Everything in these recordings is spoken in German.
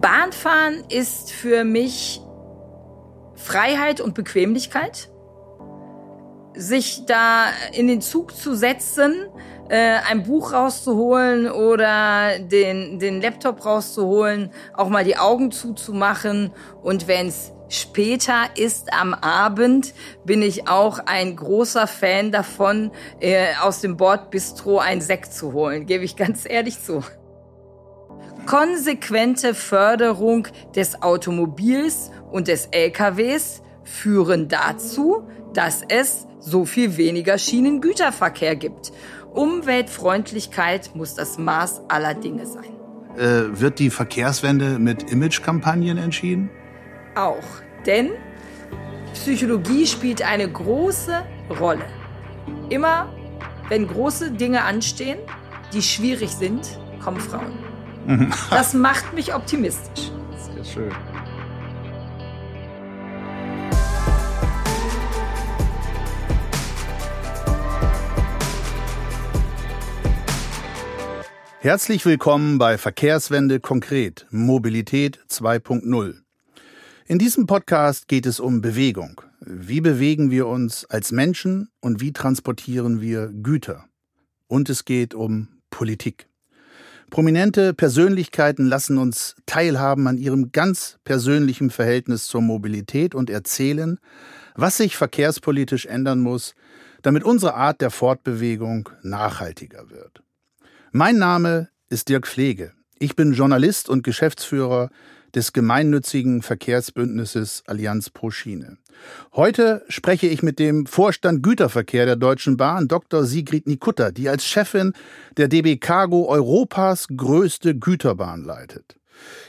Bahnfahren ist für mich Freiheit und Bequemlichkeit. Sich da in den Zug zu setzen, äh, ein Buch rauszuholen oder den, den Laptop rauszuholen, auch mal die Augen zuzumachen und wenn es später ist am Abend, bin ich auch ein großer Fan davon, äh, aus dem Bordbistro ein Sekt zu holen, gebe ich ganz ehrlich zu. Konsequente Förderung des Automobils und des LKWs führen dazu, dass es so viel weniger Schienengüterverkehr gibt. Umweltfreundlichkeit muss das Maß aller Dinge sein. Äh, wird die Verkehrswende mit Imagekampagnen entschieden? Auch, denn Psychologie spielt eine große Rolle. Immer wenn große Dinge anstehen, die schwierig sind, kommen Frauen. Das macht mich optimistisch. Sehr schön. Herzlich willkommen bei Verkehrswende konkret Mobilität 2.0. In diesem Podcast geht es um Bewegung. Wie bewegen wir uns als Menschen und wie transportieren wir Güter? Und es geht um Politik. Prominente Persönlichkeiten lassen uns teilhaben an ihrem ganz persönlichen Verhältnis zur Mobilität und erzählen, was sich verkehrspolitisch ändern muss, damit unsere Art der Fortbewegung nachhaltiger wird. Mein Name ist Dirk Pflege. Ich bin Journalist und Geschäftsführer des gemeinnützigen Verkehrsbündnisses Allianz pro Schiene. Heute spreche ich mit dem Vorstand Güterverkehr der Deutschen Bahn, Dr. Sigrid Nikutta, die als Chefin der DB Cargo Europas größte Güterbahn leitet.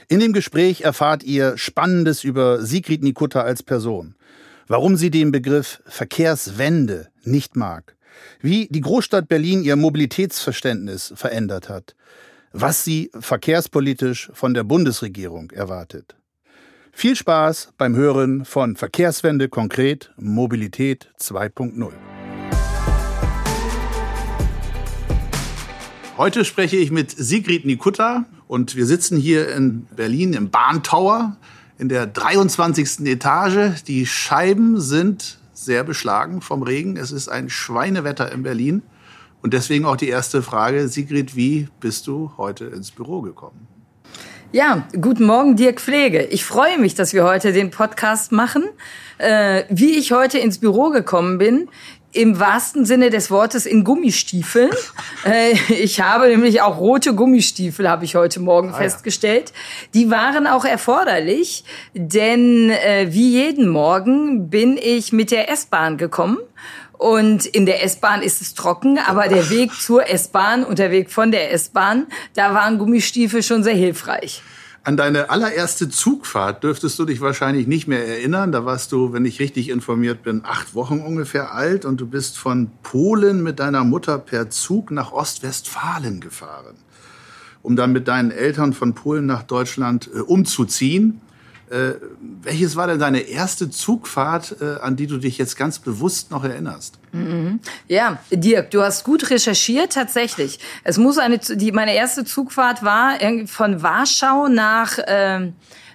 In dem Gespräch erfahrt ihr Spannendes über Sigrid Nikutta als Person, warum sie den Begriff Verkehrswende nicht mag, wie die Großstadt Berlin ihr Mobilitätsverständnis verändert hat, was sie verkehrspolitisch von der Bundesregierung erwartet. Viel Spaß beim Hören von Verkehrswende konkret Mobilität 2.0. Heute spreche ich mit Sigrid Nikutta und wir sitzen hier in Berlin im Bahntower in der 23. Etage. Die Scheiben sind sehr beschlagen vom Regen. Es ist ein Schweinewetter in Berlin. Und deswegen auch die erste Frage, Sigrid, wie bist du heute ins Büro gekommen? Ja, guten Morgen, Dirk Pflege. Ich freue mich, dass wir heute den Podcast machen. Äh, wie ich heute ins Büro gekommen bin, im wahrsten Sinne des Wortes in Gummistiefeln. Äh, ich habe nämlich auch rote Gummistiefel, habe ich heute Morgen ah, festgestellt. Ja. Die waren auch erforderlich, denn äh, wie jeden Morgen bin ich mit der S-Bahn gekommen und in der S-Bahn ist es trocken, aber der Weg zur S-Bahn und der Weg von der S-Bahn, da waren Gummistiefel schon sehr hilfreich. An deine allererste Zugfahrt dürftest du dich wahrscheinlich nicht mehr erinnern. Da warst du, wenn ich richtig informiert bin, acht Wochen ungefähr alt und du bist von Polen mit deiner Mutter per Zug nach Ostwestfalen gefahren, um dann mit deinen Eltern von Polen nach Deutschland äh, umzuziehen. Äh, welches war denn deine erste Zugfahrt, äh, an die du dich jetzt ganz bewusst noch erinnerst? Mhm. Ja, Dirk, du hast gut recherchiert, tatsächlich. Es muss eine, die, meine erste Zugfahrt war von Warschau nach, äh,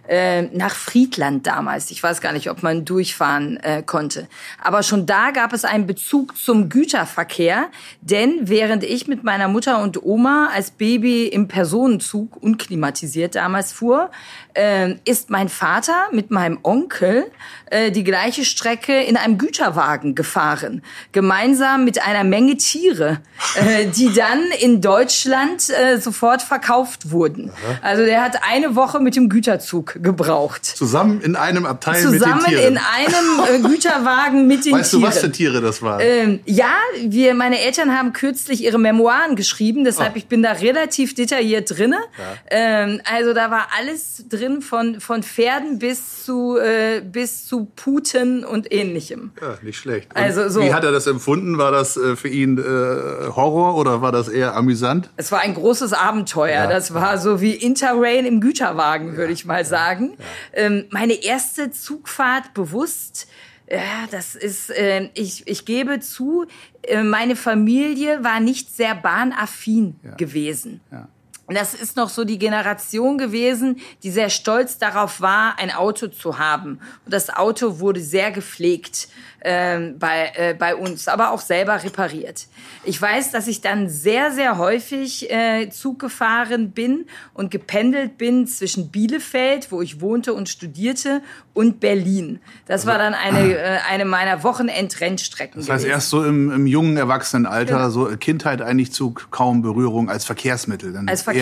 äh, nach Friedland damals. Ich weiß gar nicht, ob man durchfahren äh, konnte. Aber schon da gab es einen Bezug zum Güterverkehr, denn während ich mit meiner Mutter und Oma als Baby im Personenzug unklimatisiert damals fuhr, äh, ist mein Vater mit meinem Onkel äh, die gleiche Strecke in einem Güterwagen gefahren, gemeinsam mit einer Menge Tiere, äh, die dann in Deutschland äh, sofort verkauft wurden. Aha. Also der hat eine Woche mit dem Güterzug gebraucht. Zusammen in einem Abteil Zusammen mit den Tieren. Zusammen in einem äh, Güterwagen mit den weißt Tieren. Weißt du, was für Tiere das waren? Ähm, ja, wir, meine Eltern haben kürzlich ihre Memoiren geschrieben, deshalb oh. ich bin da relativ detailliert drinne. Ja. Ähm, also da war alles drin drin, von, von Pferden bis zu, äh, bis zu Puten und ähnlichem. Ja, nicht schlecht. Und also so. Wie hat er das empfunden? War das äh, für ihn äh, Horror oder war das eher amüsant? Es war ein großes Abenteuer. Ja. Das war so wie Interrail im Güterwagen, ja. würde ich mal sagen. Ähm, meine erste Zugfahrt bewusst. Ja, das ist, äh, ich, ich gebe zu, äh, meine Familie war nicht sehr bahnaffin gewesen. Ja. Das ist noch so die Generation gewesen, die sehr stolz darauf war, ein Auto zu haben. Und das Auto wurde sehr gepflegt äh, bei, äh, bei uns, aber auch selber repariert. Ich weiß, dass ich dann sehr, sehr häufig äh, Zug gefahren bin und gependelt bin zwischen Bielefeld, wo ich wohnte und studierte, und Berlin. Das war dann eine, äh, eine meiner Wochenendrennstrecken. Das heißt, gewesen. erst so im, im jungen Erwachsenenalter, ja. so Kindheit eigentlich zu kaum Berührung als Verkehrsmittel. Dann als Verkehrsmittel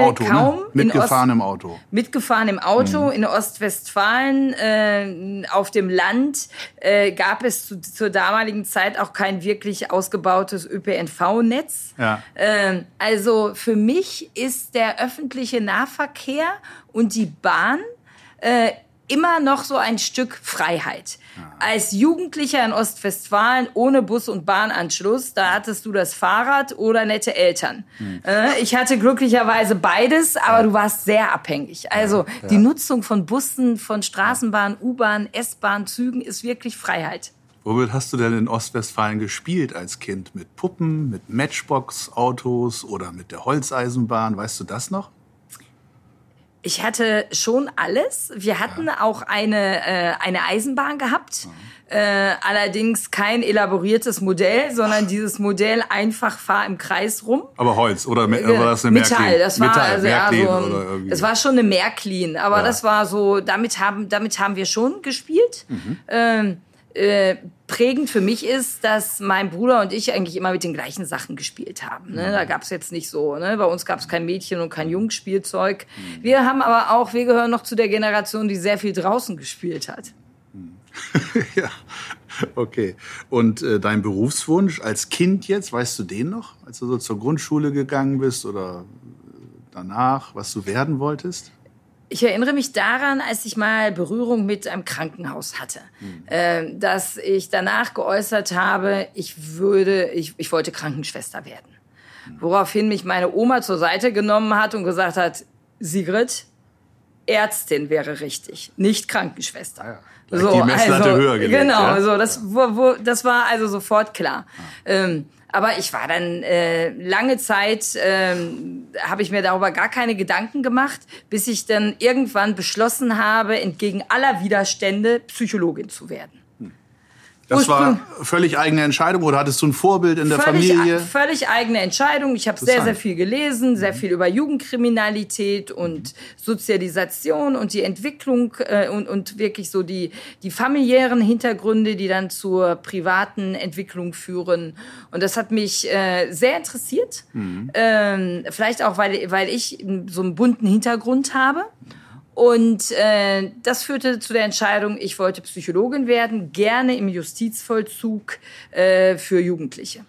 Auto, ne? kaum. Ne? Mitgefahren im Auto. Mitgefahren im Auto. Mhm. In Ostwestfalen, äh, auf dem Land, äh, gab es zu, zur damaligen Zeit auch kein wirklich ausgebautes ÖPNV-Netz. Ja. Äh, also für mich ist der öffentliche Nahverkehr und die Bahn äh, immer noch so ein Stück Freiheit. Als Jugendlicher in Ostwestfalen ohne Bus- und Bahnanschluss, da hattest du das Fahrrad oder nette Eltern. Hm. Äh, ich hatte glücklicherweise beides, aber ja. du warst sehr abhängig. Also ja. die Nutzung von Bussen, von Straßenbahn, U-Bahn, S-Bahn, Zügen ist wirklich Freiheit. Womit hast du denn in Ostwestfalen gespielt als Kind? Mit Puppen, mit Matchbox-Autos oder mit der Holzeisenbahn? Weißt du das noch? Ich hatte schon alles. Wir hatten ja. auch eine, äh, eine Eisenbahn gehabt. Mhm. Äh, allerdings kein elaboriertes Modell, sondern dieses Modell einfach fahr im Kreis rum. Aber Holz oder war das eine Metall? Märklin? Das war Metall, also ja so. Es war schon eine Märklin, aber ja. das war so. Damit haben damit haben wir schon gespielt. Mhm. Ähm, äh, prägend für mich ist, dass mein Bruder und ich eigentlich immer mit den gleichen Sachen gespielt haben. Ne? Da gab es jetzt nicht so, ne? bei uns gab es kein Mädchen und kein Jungspielzeug. Mhm. Wir haben aber auch, wir gehören noch zu der Generation, die sehr viel draußen gespielt hat. ja, okay. Und äh, dein Berufswunsch als Kind jetzt, weißt du den noch, als du so zur Grundschule gegangen bist oder danach, was du werden wolltest? Ich erinnere mich daran, als ich mal Berührung mit einem Krankenhaus hatte, mhm. äh, dass ich danach geäußert habe, ich würde, ich, ich wollte Krankenschwester werden. Mhm. Woraufhin mich meine Oma zur Seite genommen hat und gesagt hat, Sigrid, Ärztin wäre richtig, nicht Krankenschwester. Ah ja, so, die Messlatte also, höher gelegt, Genau, ja? so das, wo, wo, das war also sofort klar. Ah. Ähm, aber ich war dann äh, lange Zeit, äh, habe ich mir darüber gar keine Gedanken gemacht, bis ich dann irgendwann beschlossen habe, entgegen aller Widerstände Psychologin zu werden. Das war völlig eigene Entscheidung oder hattest du ein Vorbild in der völlig, Familie? Völlig eigene Entscheidung. Ich habe sehr, sehr viel gelesen, sehr viel über Jugendkriminalität und Sozialisation und die Entwicklung äh, und, und wirklich so die, die familiären Hintergründe, die dann zur privaten Entwicklung führen. Und das hat mich äh, sehr interessiert. Mhm. Ähm, vielleicht auch, weil, weil ich so einen bunten Hintergrund habe. Und äh, das führte zu der Entscheidung, ich wollte Psychologin werden, gerne im Justizvollzug äh, für Jugendliche.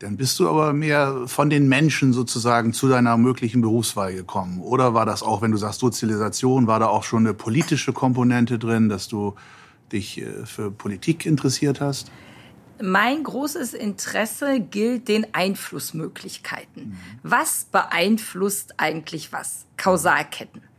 Dann bist du aber mehr von den Menschen sozusagen zu deiner möglichen Berufswahl gekommen. Oder war das auch, wenn du sagst Sozialisation, war da auch schon eine politische Komponente drin, dass du dich äh, für Politik interessiert hast? Mein großes Interesse gilt den Einflussmöglichkeiten. Mhm. Was beeinflusst eigentlich was? Kausalketten.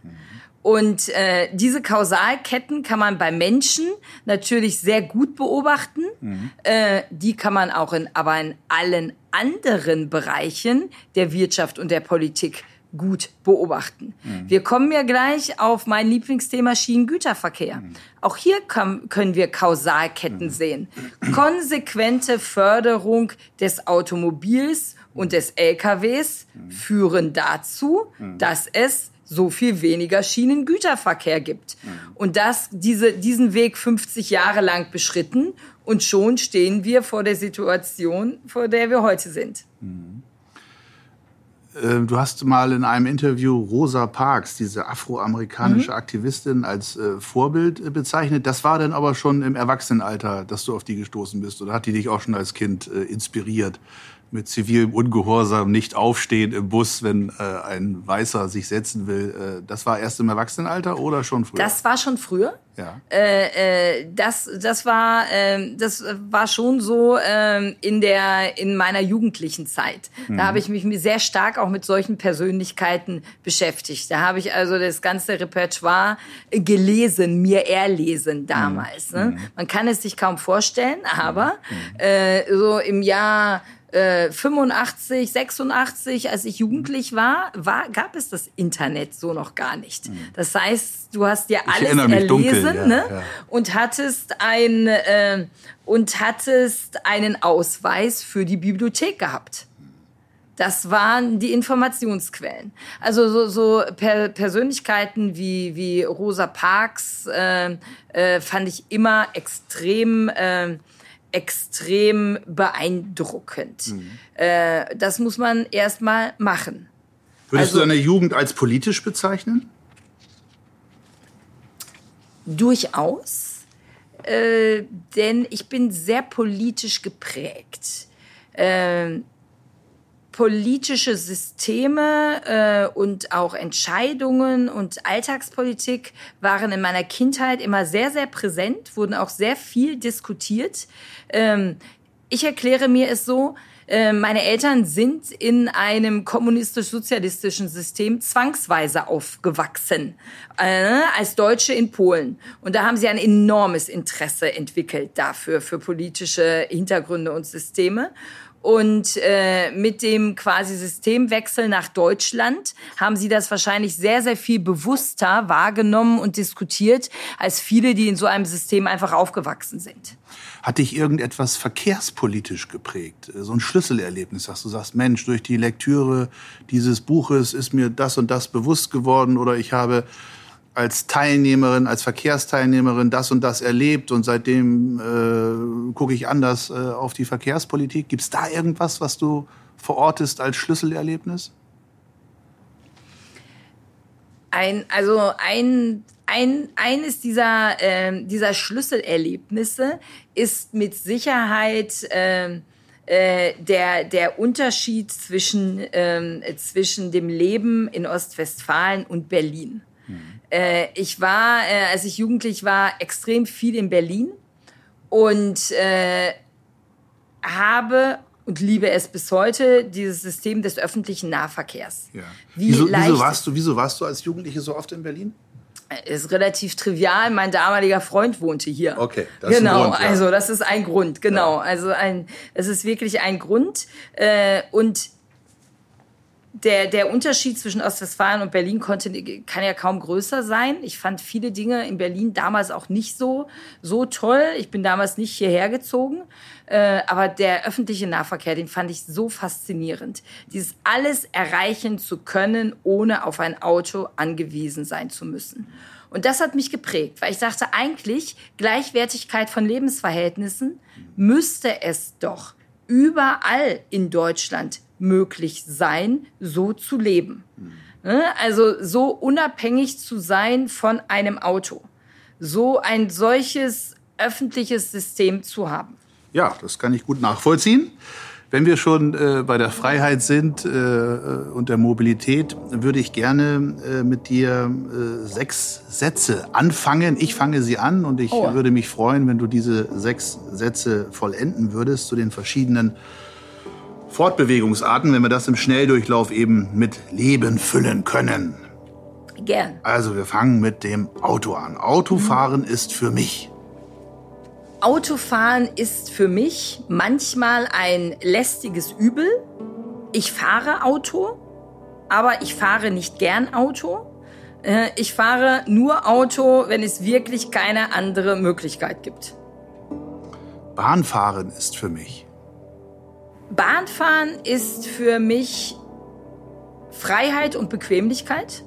Mhm. Und äh, diese Kausalketten kann man bei Menschen natürlich sehr gut beobachten. Mhm. Äh, die kann man auch in, aber in allen anderen Bereichen der Wirtschaft und der Politik gut beobachten. Mhm. Wir kommen ja gleich auf mein Lieblingsthema Schienengüterverkehr. Mhm. Auch hier können wir Kausalketten mhm. sehen. Konsequente Förderung des Automobils und des LKWs mhm. führen dazu, mhm. dass es so viel weniger Schienengüterverkehr gibt. Mhm. Und das, diese, diesen Weg 50 Jahre lang beschritten und schon stehen wir vor der Situation, vor der wir heute sind. Mhm. Äh, du hast mal in einem Interview Rosa Parks, diese afroamerikanische mhm. Aktivistin, als äh, Vorbild äh, bezeichnet. Das war dann aber schon im Erwachsenenalter, dass du auf die gestoßen bist. Oder hat die dich auch schon als Kind inspiriert? Mit zivilem Ungehorsam nicht aufstehen im Bus, wenn äh, ein Weißer sich setzen will. Äh, das war erst im Erwachsenenalter oder schon früher? Das war schon früher. Ja. Äh, äh, das, das war, äh, das war schon so äh, in der, in meiner jugendlichen Zeit. Mhm. Da habe ich mich sehr stark auch mit solchen Persönlichkeiten beschäftigt. Da habe ich also das ganze Repertoire gelesen, mir erlesen damals. Mhm. Ne? Mhm. Man kann es sich kaum vorstellen, aber mhm. äh, so im Jahr äh, 85, 86, als ich jugendlich war, war, gab es das Internet so noch gar nicht. Mhm. Das heißt, du hast dir alles erlesen dunkel, ja, ne? Ja. und hattest ein äh, und hattest einen Ausweis für die Bibliothek gehabt. Das waren die Informationsquellen. Also so, so per Persönlichkeiten wie, wie Rosa Parks äh, äh, fand ich immer extrem, äh, extrem beeindruckend. Mhm. Äh, das muss man erstmal machen. Würdest also, du deine Jugend als politisch bezeichnen? Durchaus. Äh, denn ich bin sehr politisch geprägt. Äh, politische Systeme äh, und auch Entscheidungen und Alltagspolitik waren in meiner Kindheit immer sehr, sehr präsent, wurden auch sehr viel diskutiert. Ähm, ich erkläre mir es so, äh, meine Eltern sind in einem kommunistisch-sozialistischen System zwangsweise aufgewachsen, äh, als Deutsche in Polen. Und da haben sie ein enormes Interesse entwickelt dafür, für politische Hintergründe und Systeme. Und äh, mit dem quasi Systemwechsel nach Deutschland haben sie das wahrscheinlich sehr, sehr viel bewusster wahrgenommen und diskutiert, als viele, die in so einem System einfach aufgewachsen sind. Hat dich irgendetwas verkehrspolitisch geprägt? So ein Schlüsselerlebnis, dass du sagst, Mensch, durch die Lektüre dieses Buches ist mir das und das bewusst geworden oder ich habe als Teilnehmerin, als Verkehrsteilnehmerin das und das erlebt und seitdem äh, gucke ich anders äh, auf die Verkehrspolitik. Gibt es da irgendwas, was du verortest als Schlüsselerlebnis? Ein, also ein, ein, eines dieser, äh, dieser Schlüsselerlebnisse ist mit Sicherheit äh, äh, der, der Unterschied zwischen, äh, zwischen dem Leben in Ostwestfalen und Berlin. Äh, ich war, äh, als ich jugendlich war, extrem viel in Berlin und äh, habe und liebe es bis heute, dieses System des öffentlichen Nahverkehrs. Ja. Wie wieso, wieso, warst du, wieso warst du als Jugendliche so oft in Berlin? Äh, ist relativ trivial. Mein damaliger Freund wohnte hier. Okay, das genau, ist ein Grund, ja. also das ist ein Grund, genau. Ja. Also ein, es ist wirklich ein Grund. Äh, und der, der Unterschied zwischen Ostwestfalen und Berlin konnte, kann ja kaum größer sein. Ich fand viele Dinge in Berlin damals auch nicht so, so toll. Ich bin damals nicht hierher gezogen. Äh, aber der öffentliche Nahverkehr, den fand ich so faszinierend. Dieses alles erreichen zu können, ohne auf ein Auto angewiesen sein zu müssen. Und das hat mich geprägt, weil ich dachte, eigentlich Gleichwertigkeit von Lebensverhältnissen müsste es doch überall in Deutschland möglich sein, so zu leben. Mhm. Also so unabhängig zu sein von einem Auto. So ein solches öffentliches System zu haben. Ja, das kann ich gut nachvollziehen. Wenn wir schon äh, bei der Freiheit sind äh, und der Mobilität, würde ich gerne äh, mit dir äh, sechs Sätze anfangen. Ich fange sie an und ich oh. würde mich freuen, wenn du diese sechs Sätze vollenden würdest zu den verschiedenen Fortbewegungsarten, wenn wir das im Schnelldurchlauf eben mit Leben füllen können. Gern. Also wir fangen mit dem Auto an. Autofahren mhm. ist für mich. Autofahren ist für mich manchmal ein lästiges Übel. Ich fahre Auto, aber ich fahre nicht gern Auto. Äh, ich fahre nur Auto, wenn es wirklich keine andere Möglichkeit gibt. Bahnfahren ist für mich. Bahnfahren ist für mich Freiheit und Bequemlichkeit.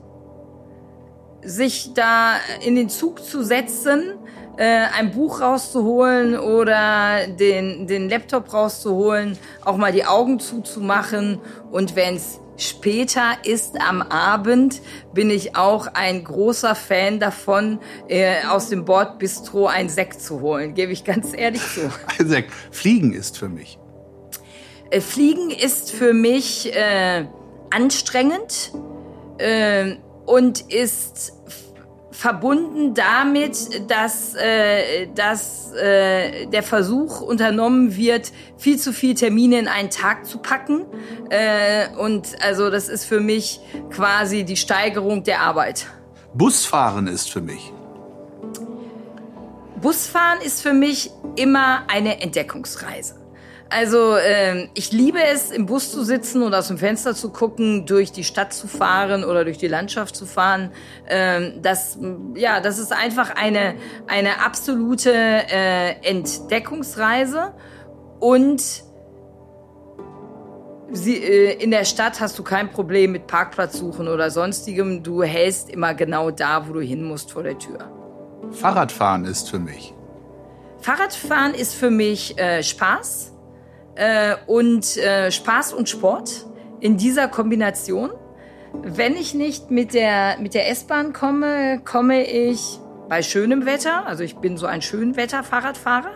Sich da in den Zug zu setzen, äh, ein Buch rauszuholen oder den, den Laptop rauszuholen, auch mal die Augen zuzumachen und wenn es später ist am Abend, bin ich auch ein großer Fan davon, äh, aus dem Bordbistro ein Sekt zu holen, gebe ich ganz ehrlich zu. Ein Sekt. Fliegen ist für mich. Äh, Fliegen ist für mich äh, anstrengend äh, und ist verbunden damit, dass, äh, dass äh, der Versuch unternommen wird, viel zu viel Termine in einen Tag zu packen. Äh, und also das ist für mich quasi die Steigerung der Arbeit. Busfahren ist für mich. Busfahren ist für mich immer eine Entdeckungsreise. Also ähm, ich liebe es, im Bus zu sitzen und aus dem Fenster zu gucken, durch die Stadt zu fahren oder durch die Landschaft zu fahren. Ähm, das, ja, das ist einfach eine, eine absolute äh, Entdeckungsreise. Und sie, äh, in der Stadt hast du kein Problem mit Parkplatz suchen oder sonstigem. Du hältst immer genau da, wo du hin musst vor der Tür. Fahrradfahren ist für mich. Fahrradfahren ist für mich äh, Spaß äh, und äh, Spaß und Sport in dieser Kombination. Wenn ich nicht mit der, mit der S-Bahn komme, komme ich bei schönem Wetter, also ich bin so ein Schönwetter-Fahrradfahrer,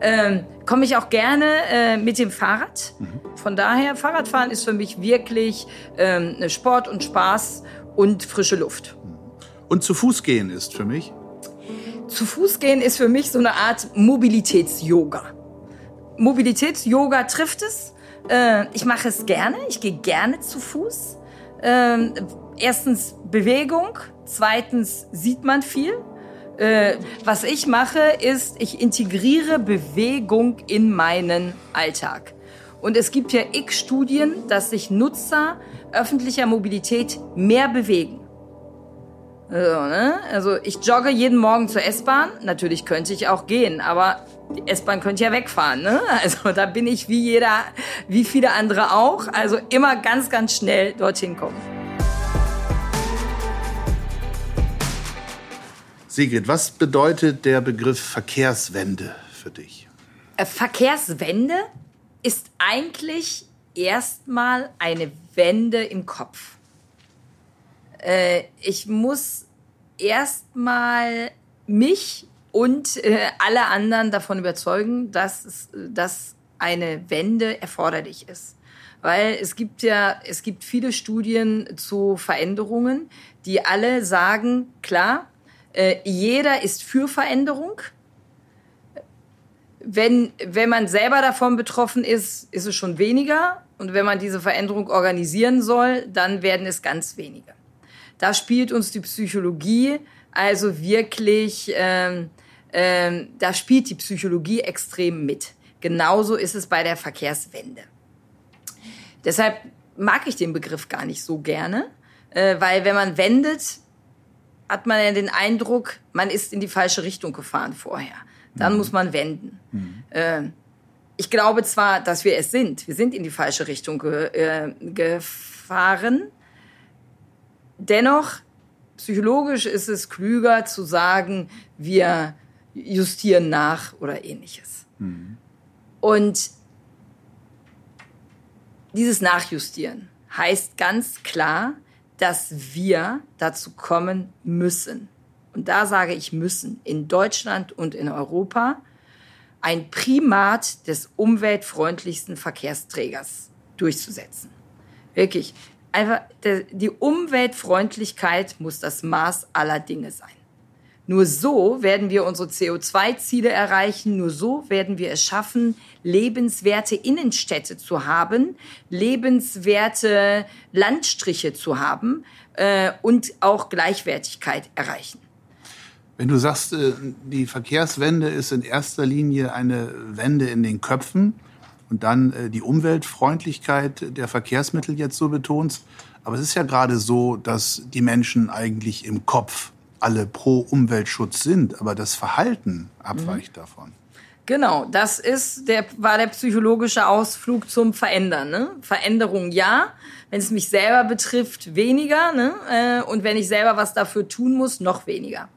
ähm, komme ich auch gerne äh, mit dem Fahrrad. Mhm. Von daher, Fahrradfahren ist für mich wirklich ähm, Sport und Spaß und frische Luft. Und zu Fuß gehen ist für mich? Zu Fuß gehen ist für mich so eine Art Mobilitäts-Yoga. Mobilitäts-Yoga trifft es. Äh, ich mache es gerne. Ich gehe gerne zu Fuß. Äh, erstens Bewegung. Zweitens sieht man viel. Äh, was ich mache, ist, ich integriere Bewegung in meinen Alltag. Und es gibt ja x Studien, dass sich Nutzer öffentlicher Mobilität mehr bewegen. Also, ne? also ich jogge jeden Morgen zur S-Bahn. Natürlich könnte ich auch gehen, aber die S-Bahn könnte ja wegfahren. Ne? Also da bin ich wie jeder, wie viele andere auch. Also immer ganz, ganz schnell dorthin kommen. Sigrid, was bedeutet der Begriff Verkehrswende für dich? Äh, Verkehrswende ist eigentlich erstmal eine Wende im Kopf. Äh, ich muss erstmal mich und äh, alle anderen davon überzeugen, dass, es, dass eine Wende erforderlich ist. Weil es gibt ja, es gibt viele Studien zu Veränderungen, die alle sagen, klar, äh, jeder ist für Veränderung. Wenn, wenn man selber davon betroffen ist, ist es schon weniger. Und wenn man diese Veränderung organisieren soll, dann werden es ganz wenige. Da spielt uns die Psychologie also wirklich ähm, ähm, da spielt die Psychologie extrem mit. Genauso ist es bei der Verkehrswende. Deshalb mag ich den Begriff gar nicht so gerne, äh, weil wenn man wendet, hat man ja den Eindruck, man ist in die falsche Richtung gefahren vorher. Dann mhm. muss man wenden. Mhm. Äh, ich glaube zwar, dass wir es sind. Wir sind in die falsche Richtung ge äh, gefahren. Dennoch, psychologisch ist es klüger zu sagen, wir justieren nach oder ähnliches. Mhm. Und dieses Nachjustieren heißt ganz klar, dass wir dazu kommen müssen. Und da sage ich müssen, in Deutschland und in Europa ein Primat des umweltfreundlichsten Verkehrsträgers durchzusetzen. Wirklich. Einfach, die Umweltfreundlichkeit muss das Maß aller Dinge sein. Nur so werden wir unsere CO2-Ziele erreichen. Nur so werden wir es schaffen, lebenswerte Innenstädte zu haben, lebenswerte Landstriche zu haben äh, und auch Gleichwertigkeit erreichen. Wenn du sagst, äh, die Verkehrswende ist in erster Linie eine Wende in den Köpfen und dann äh, die Umweltfreundlichkeit der Verkehrsmittel jetzt so betonst, aber es ist ja gerade so, dass die Menschen eigentlich im Kopf alle pro Umweltschutz sind, aber das Verhalten abweicht mhm. davon. Genau, das ist der, war der psychologische Ausflug zum Verändern. Ne? Veränderung ja, wenn es mich selber betrifft, weniger. Ne? Äh, und wenn ich selber was dafür tun muss, noch weniger.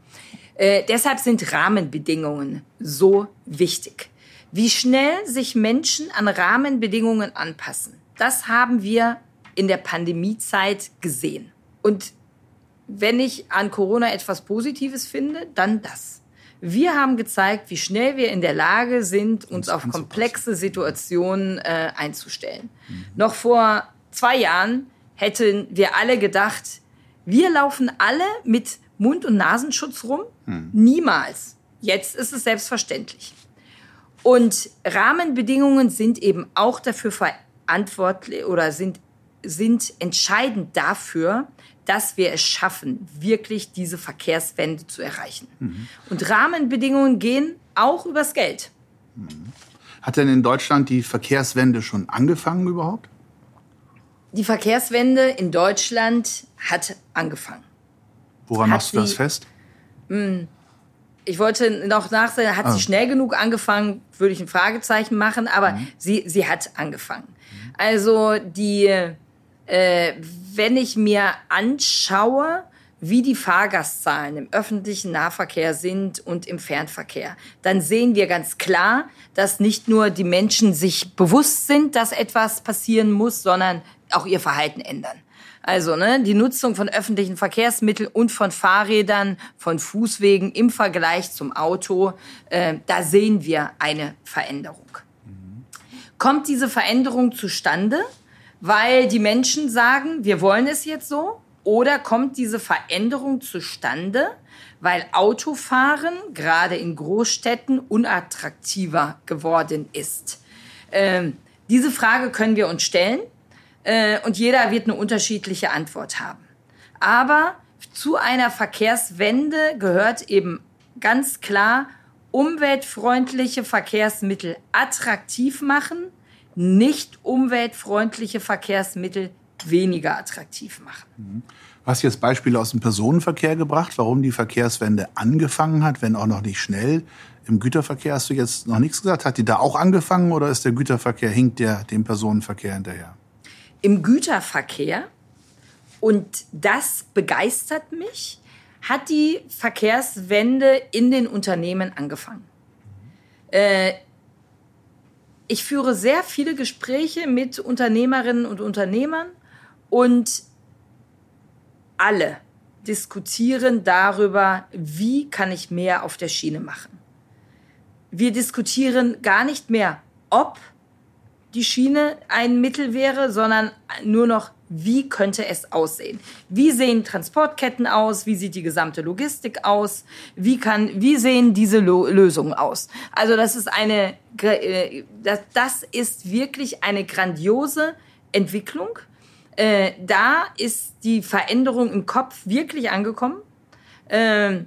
Äh, deshalb sind Rahmenbedingungen so wichtig. Wie schnell sich Menschen an Rahmenbedingungen anpassen, das haben wir in der Pandemiezeit gesehen. Und wenn ich an Corona etwas Positives finde, dann das. Wir haben gezeigt, wie schnell wir in der Lage sind, uns auf komplexe Situationen äh, einzustellen. Mhm. Noch vor zwei Jahren hätten wir alle gedacht, wir laufen alle mit Mund- und Nasenschutz rum. Mhm. Niemals. Jetzt ist es selbstverständlich. Und Rahmenbedingungen sind eben auch dafür verantwortlich oder sind, sind entscheidend dafür, dass wir es schaffen, wirklich diese Verkehrswende zu erreichen. Mhm. Und Rahmenbedingungen gehen auch übers Geld. Mhm. Hat denn in Deutschland die Verkehrswende schon angefangen überhaupt? Die Verkehrswende in Deutschland hat angefangen. Woran hat machst du das fest? Hm, ich wollte noch nachsehen, hat ah. sie schnell genug angefangen, würde ich ein Fragezeichen machen, aber mhm. sie, sie hat angefangen. Also die, äh, wenn ich mir anschaue, wie die Fahrgastzahlen im öffentlichen Nahverkehr sind und im Fernverkehr, dann sehen wir ganz klar, dass nicht nur die Menschen sich bewusst sind, dass etwas passieren muss, sondern auch ihr Verhalten ändern. Also ne, die Nutzung von öffentlichen Verkehrsmitteln und von Fahrrädern, von Fußwegen im Vergleich zum Auto, äh, da sehen wir eine Veränderung. Mhm. Kommt diese Veränderung zustande, weil die Menschen sagen, wir wollen es jetzt so? Oder kommt diese Veränderung zustande, weil Autofahren gerade in Großstädten unattraktiver geworden ist? Ähm, diese Frage können wir uns stellen äh, und jeder wird eine unterschiedliche Antwort haben. Aber zu einer Verkehrswende gehört eben ganz klar umweltfreundliche Verkehrsmittel attraktiv machen, nicht umweltfreundliche Verkehrsmittel weniger attraktiv machen. Mhm. Du hast jetzt Beispiele aus dem Personenverkehr gebracht, warum die Verkehrswende angefangen hat, wenn auch noch nicht schnell. Im Güterverkehr hast du jetzt noch nichts gesagt. Hat die da auch angefangen oder ist der Güterverkehr, hinkt der dem Personenverkehr hinterher? Im Güterverkehr, und das begeistert mich, hat die Verkehrswende in den Unternehmen angefangen. Äh, ich führe sehr viele Gespräche mit Unternehmerinnen und Unternehmern und alle diskutieren darüber, wie kann ich mehr auf der Schiene machen. Wir diskutieren gar nicht mehr, ob die Schiene ein Mittel wäre, sondern nur noch, wie könnte es aussehen? Wie sehen Transportketten aus? Wie sieht die gesamte Logistik aus? Wie kann, wie sehen diese Lo Lösungen aus? Also das ist eine, äh, das, ist wirklich eine grandiose Entwicklung. Äh, da ist die Veränderung im Kopf wirklich angekommen. Äh,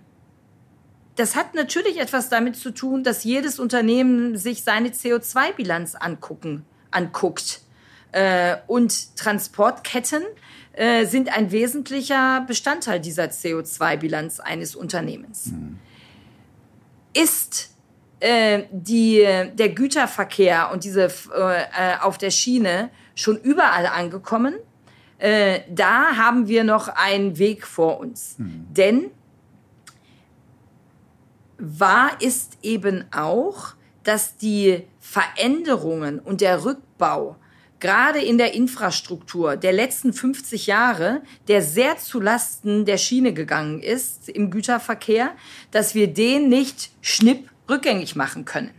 das hat natürlich etwas damit zu tun, dass jedes Unternehmen sich seine CO2-Bilanz angucken, anguckt. Äh, und Transportketten äh, sind ein wesentlicher Bestandteil dieser CO2-Bilanz eines Unternehmens. Mhm. Ist äh, die, der Güterverkehr und diese äh, auf der Schiene schon überall angekommen, äh, da haben wir noch einen Weg vor uns. Mhm. Denn wahr ist eben auch, dass die Veränderungen und der Rückbau gerade in der Infrastruktur der letzten 50 Jahre, der sehr zu Lasten der Schiene gegangen ist im Güterverkehr, dass wir den nicht schnipp rückgängig machen können.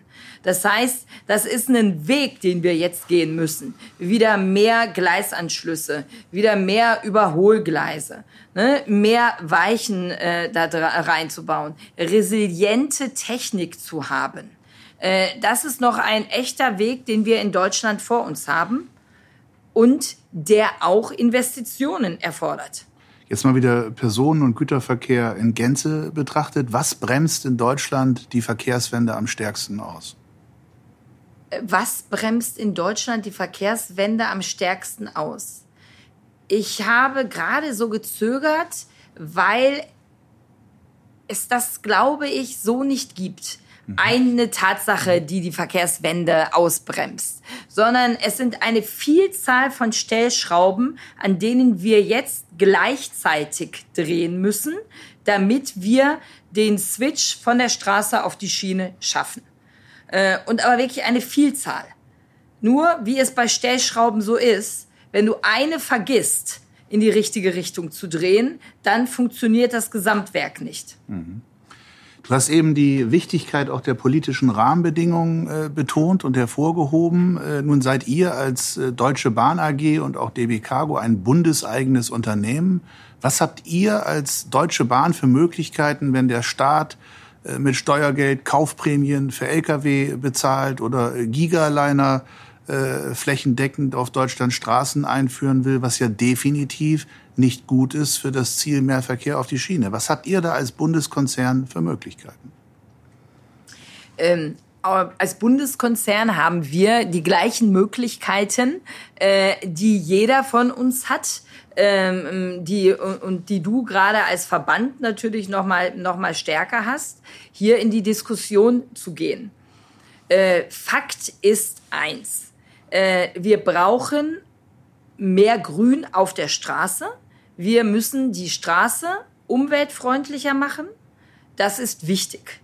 Das heißt, das ist ein Weg, den wir jetzt gehen müssen. Wieder mehr Gleisanschlüsse, wieder mehr Überholgleise, ne? mehr Weichen äh, da reinzubauen, resiliente Technik zu haben. Äh, das ist noch ein echter Weg, den wir in Deutschland vor uns haben und der auch Investitionen erfordert. Jetzt mal wieder Personen- und Güterverkehr in Gänze betrachtet. Was bremst in Deutschland die Verkehrswende am stärksten aus? was bremst in Deutschland die Verkehrswende am stärksten aus? Ich habe gerade so gezögert, weil es das, glaube ich, so nicht gibt. Mhm. Eine Tatsache, die die Verkehrswende ausbremst, sondern es sind eine Vielzahl von Stellschrauben, an denen wir jetzt gleichzeitig drehen müssen, damit wir den Switch von der Straße auf die Schiene schaffen. Äh, und aber wirklich eine Vielzahl. Nur, wie es bei Stellschrauben so ist, wenn du eine vergisst, in die richtige Richtung zu drehen, dann funktioniert das Gesamtwerk nicht. Mhm. Du hast eben die Wichtigkeit auch der politischen Rahmenbedingungen äh, betont und hervorgehoben. Äh, nun seid ihr als äh, Deutsche Bahn AG und auch DB Cargo ein bundeseigenes Unternehmen. Was habt ihr als Deutsche Bahn für Möglichkeiten, wenn der Staat äh, mit Steuergeld Kaufprämien für Lkw bezahlt oder Gigaliner äh, flächendeckend auf Deutschland Straßen einführen will, was ja definitiv nicht gut ist für das Ziel mehr Verkehr auf die Schiene. Was habt ihr da als Bundeskonzern für Möglichkeiten? Ähm, als Bundeskonzern haben wir die gleichen Möglichkeiten, äh, die jeder von uns hat, ähm, die und die du gerade als Verband natürlich noch mal noch mal stärker hast, hier in die Diskussion zu gehen. Äh, Fakt ist eins: äh, Wir brauchen mehr Grün auf der Straße. Wir müssen die Straße umweltfreundlicher machen. Das ist wichtig.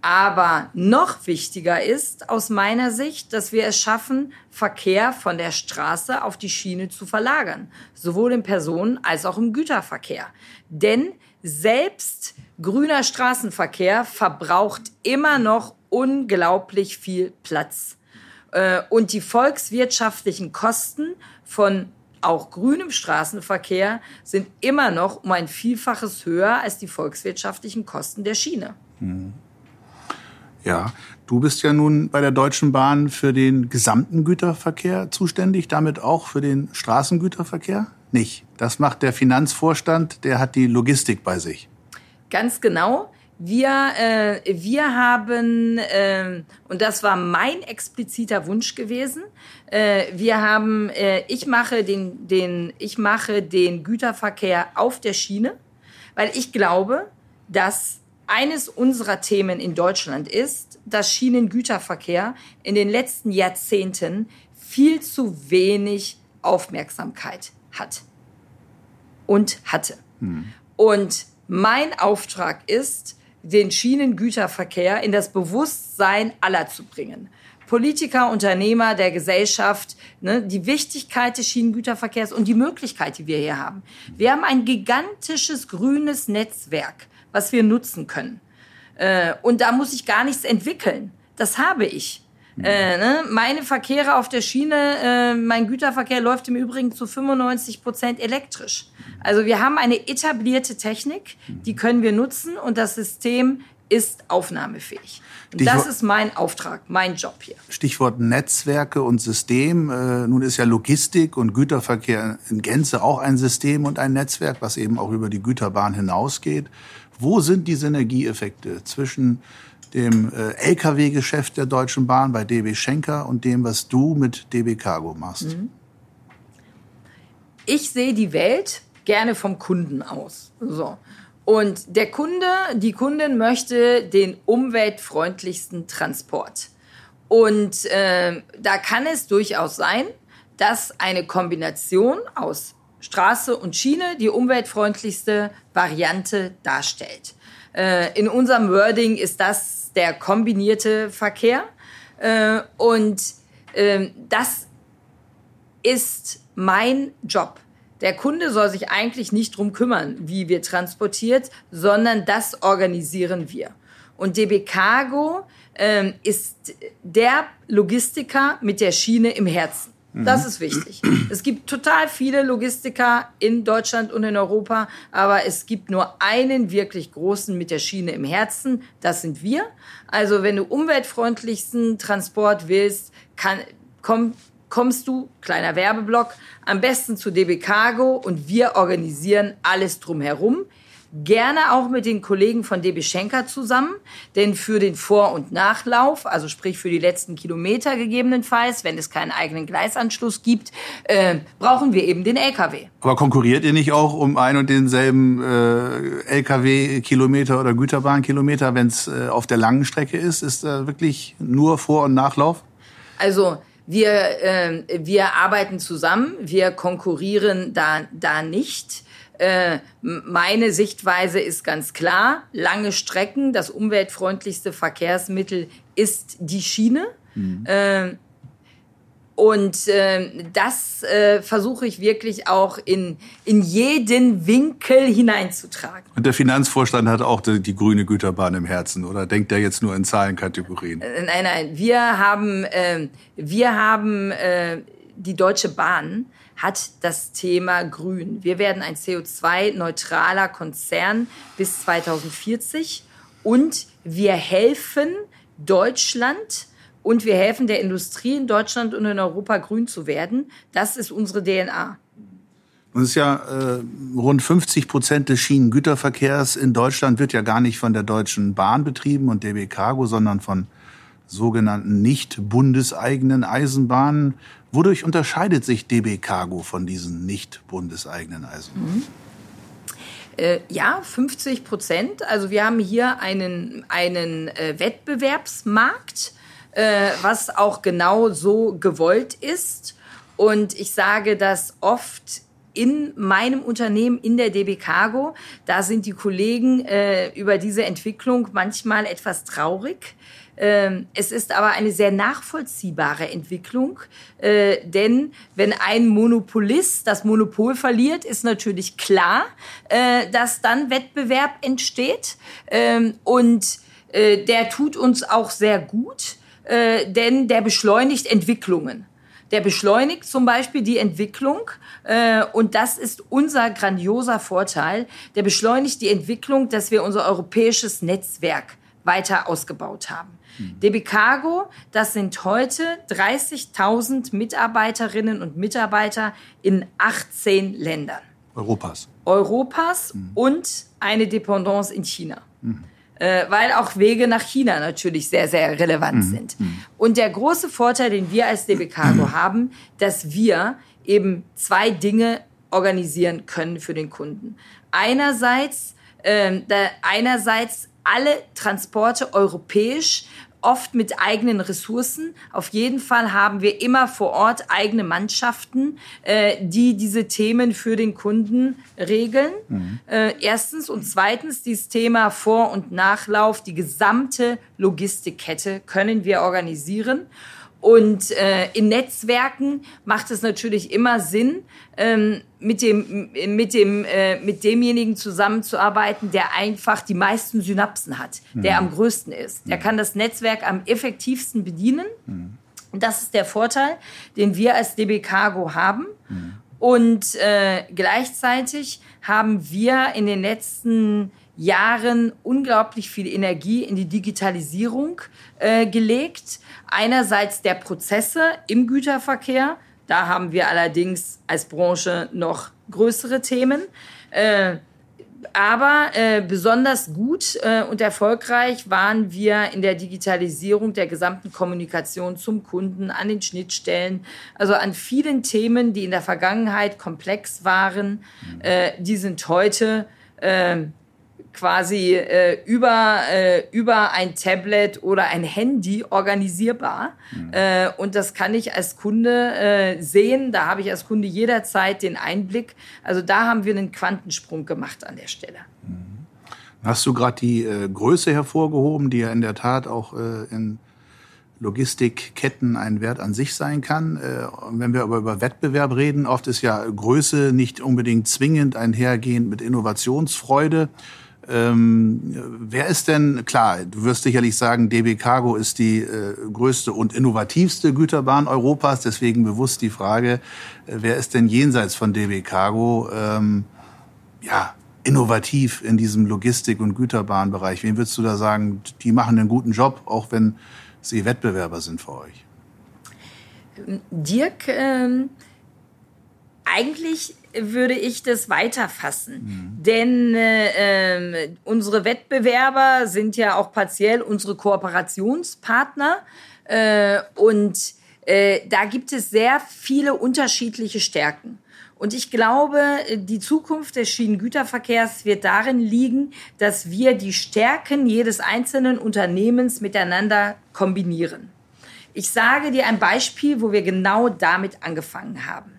Aber noch wichtiger ist aus meiner Sicht, dass wir es schaffen, Verkehr von der Straße auf die Schiene zu verlagern, sowohl im Personen- als auch im Güterverkehr. Denn selbst grüner Straßenverkehr verbraucht immer noch unglaublich viel Platz. Äh, und die volkswirtschaftlichen Kosten von auch grünem Straßenverkehr sind immer noch um ein Vielfaches höher als die volkswirtschaftlichen Kosten der Schiene. Hm. Ja, du bist ja nun bei der Deutschen Bahn für den gesamten Güterverkehr zuständig, damit auch für den Straßengüterverkehr? Nicht. Das macht der Finanzvorstand, der hat die Logistik bei sich. Ganz genau. Wir, äh, wir haben, äh, und das war mein expliziter Wunsch gewesen, äh, wir haben, äh, ich, mache den, den, ich mache den Güterverkehr auf der Schiene, weil ich glaube, dass eines unserer Themen in Deutschland ist, dass Schienengüterverkehr in den letzten Jahrzehnten viel zu wenig Aufmerksamkeit hat und hatte. Hm. Und mein Auftrag ist, den Schienengüterverkehr in das Bewusstsein aller zu bringen. Politiker, Unternehmer, der Gesellschaft, ne, die Wichtigkeit des Schienengüterverkehrs und die Möglichkeit, die wir hier haben. Wir haben ein gigantisches grünes Netzwerk was wir nutzen können. Äh, und da muss ich gar nichts entwickeln. Das habe ich. Äh, ne? Meine Verkehre auf der Schiene, äh, mein Güterverkehr läuft im Übrigen zu 95 Prozent elektrisch. Also wir haben eine etablierte Technik, die können wir nutzen und das System ist aufnahmefähig. das ist mein Auftrag, mein Job hier. Stichwort Netzwerke und System. Äh, nun ist ja Logistik und Güterverkehr in Gänze auch ein System und ein Netzwerk, was eben auch über die Güterbahn hinausgeht. Wo sind die Synergieeffekte zwischen dem äh, Lkw-Geschäft der Deutschen Bahn bei DB Schenker und dem, was du mit DB Cargo machst? Mhm. Ich sehe die Welt gerne vom Kunden aus. So. Und der Kunde, die Kundin möchte den umweltfreundlichsten Transport. Und äh, da kann es durchaus sein, dass eine Kombination aus Straße und Schiene die umweltfreundlichste Variante darstellt. Äh, in unserem Wording ist das der kombinierte Verkehr. Äh, und äh, das ist mein Job. Der Kunde soll sich eigentlich nicht drum kümmern, wie wir transportiert, sondern das organisieren wir. Und DB Cargo ähm, ist der Logistiker mit der Schiene im Herzen. Das mhm. ist wichtig. Es gibt total viele Logistiker in Deutschland und in Europa, aber es gibt nur einen wirklich großen mit der Schiene im Herzen. Das sind wir. Also wenn du umweltfreundlichsten Transport willst, kann, komm, kommst du, kleiner Werbeblock, am besten zu DB Cargo und wir organisieren alles drumherum gerne auch mit den Kollegen von DB Schenker zusammen, denn für den Vor- und Nachlauf, also sprich für die letzten Kilometer gegebenenfalls, wenn es keinen eigenen Gleisanschluss gibt, äh, brauchen wir eben den LKW. Aber konkurriert ihr nicht auch um ein und denselben äh, LKW-Kilometer oder Güterbahn-Kilometer, wenn es äh, auf der langen Strecke ist? Ist da wirklich nur Vor- und Nachlauf? Also wir, äh, wir arbeiten zusammen, wir konkurrieren da, da nicht. Äh, meine Sichtweise ist ganz klar, lange Strecken, das umweltfreundlichste Verkehrsmittel ist die Schiene. Mhm. Äh, und äh, das äh, versuche ich wirklich auch in, in jeden Winkel hineinzutragen. Und der Finanzvorstand hat auch die, die grüne Güterbahn im Herzen, oder denkt er jetzt nur in Zahlenkategorien? Äh, nein, nein, wir haben, äh, wir haben äh, die Deutsche Bahn hat das Thema Grün. Wir werden ein CO2-neutraler Konzern bis 2040 und wir helfen Deutschland und wir helfen der Industrie in Deutschland und in Europa grün zu werden. Das ist unsere DNA. Und es ist ja äh, rund 50 Prozent des Schienengüterverkehrs in Deutschland wird ja gar nicht von der Deutschen Bahn betrieben und DB Cargo, sondern von sogenannten nicht bundeseigenen Eisenbahnen. Wodurch unterscheidet sich DB Cargo von diesen nicht bundeseigenen Eisenbahnen? Mhm. Äh, ja, 50 Prozent. Also wir haben hier einen, einen äh, Wettbewerbsmarkt, äh, was auch genau so gewollt ist. Und ich sage das oft in meinem Unternehmen, in der DB Cargo, da sind die Kollegen äh, über diese Entwicklung manchmal etwas traurig, es ist aber eine sehr nachvollziehbare Entwicklung, äh, denn wenn ein Monopolist das Monopol verliert, ist natürlich klar, äh, dass dann Wettbewerb entsteht ähm, und äh, der tut uns auch sehr gut, denn der beschleunigt Entwicklungen. Der beschleunigt zum Beispiel die Entwicklung und das ist unser grandioser Vorteil. Der beschleunigt die Entwicklung, dass wir unser europäisches Netzwerk weiter ausgebaut haben. Mhm. DB Cargo, das sind heute 30.000 Mitarbeiterinnen und Mitarbeiter in 18 Ländern. Europas. Europas mhm. und eine Dependance in China. Mhm. Äh, weil auch Wege nach China natürlich sehr, sehr relevant mhm. sind. Mhm. Und der große Vorteil, den wir als DB Cargo haben, dass wir eben zwei Dinge organisieren können für den Kunden. Einerseits, äh, einerseits alle Transporte europäisch oft mit eigenen Ressourcen. Auf jeden Fall haben wir immer vor Ort eigene Mannschaften, äh, die diese Themen für den Kunden regeln. Mhm. Äh, erstens und zweitens dieses Thema Vor- und Nachlauf, die gesamte Logistikkette können wir organisieren. Und äh, in Netzwerken macht es natürlich immer Sinn, ähm, mit, dem, mit, dem, äh, mit demjenigen zusammenzuarbeiten, der einfach die meisten Synapsen hat, der mhm. am größten ist. Der kann das Netzwerk am effektivsten bedienen. Mhm. Und das ist der Vorteil, den wir als DB Cargo haben. Mhm. Und äh, gleichzeitig haben wir in den letzten Jahren unglaublich viel Energie in die Digitalisierung äh, gelegt. Einerseits der Prozesse im Güterverkehr. Da haben wir allerdings als Branche noch größere Themen. Äh, aber äh, besonders gut äh, und erfolgreich waren wir in der Digitalisierung der gesamten Kommunikation zum Kunden, an den Schnittstellen, also an vielen Themen, die in der Vergangenheit komplex waren. Äh, die sind heute äh, quasi äh, über, äh, über ein Tablet oder ein Handy organisierbar. Mhm. Äh, und das kann ich als Kunde äh, sehen. Da habe ich als Kunde jederzeit den Einblick. Also da haben wir einen Quantensprung gemacht an der Stelle. Mhm. Hast du gerade die äh, Größe hervorgehoben, die ja in der Tat auch äh, in Logistikketten ein Wert an sich sein kann. Wenn wir aber über Wettbewerb reden, oft ist ja Größe nicht unbedingt zwingend einhergehend mit Innovationsfreude. Ähm, wer ist denn, klar, du wirst sicherlich sagen, DB Cargo ist die äh, größte und innovativste Güterbahn Europas, deswegen bewusst die Frage, äh, wer ist denn jenseits von DB Cargo, ähm, ja, innovativ in diesem Logistik- und Güterbahnbereich? Wen würdest du da sagen, die machen einen guten Job, auch wenn sie Wettbewerber sind für euch? Dirk, ähm, eigentlich würde ich das weiterfassen. Mhm. Denn äh, äh, unsere Wettbewerber sind ja auch partiell unsere Kooperationspartner. Äh, und äh, da gibt es sehr viele unterschiedliche Stärken. Und ich glaube, die Zukunft des Schienengüterverkehrs wird darin liegen, dass wir die Stärken jedes einzelnen Unternehmens miteinander kombinieren. Ich sage dir ein Beispiel, wo wir genau damit angefangen haben.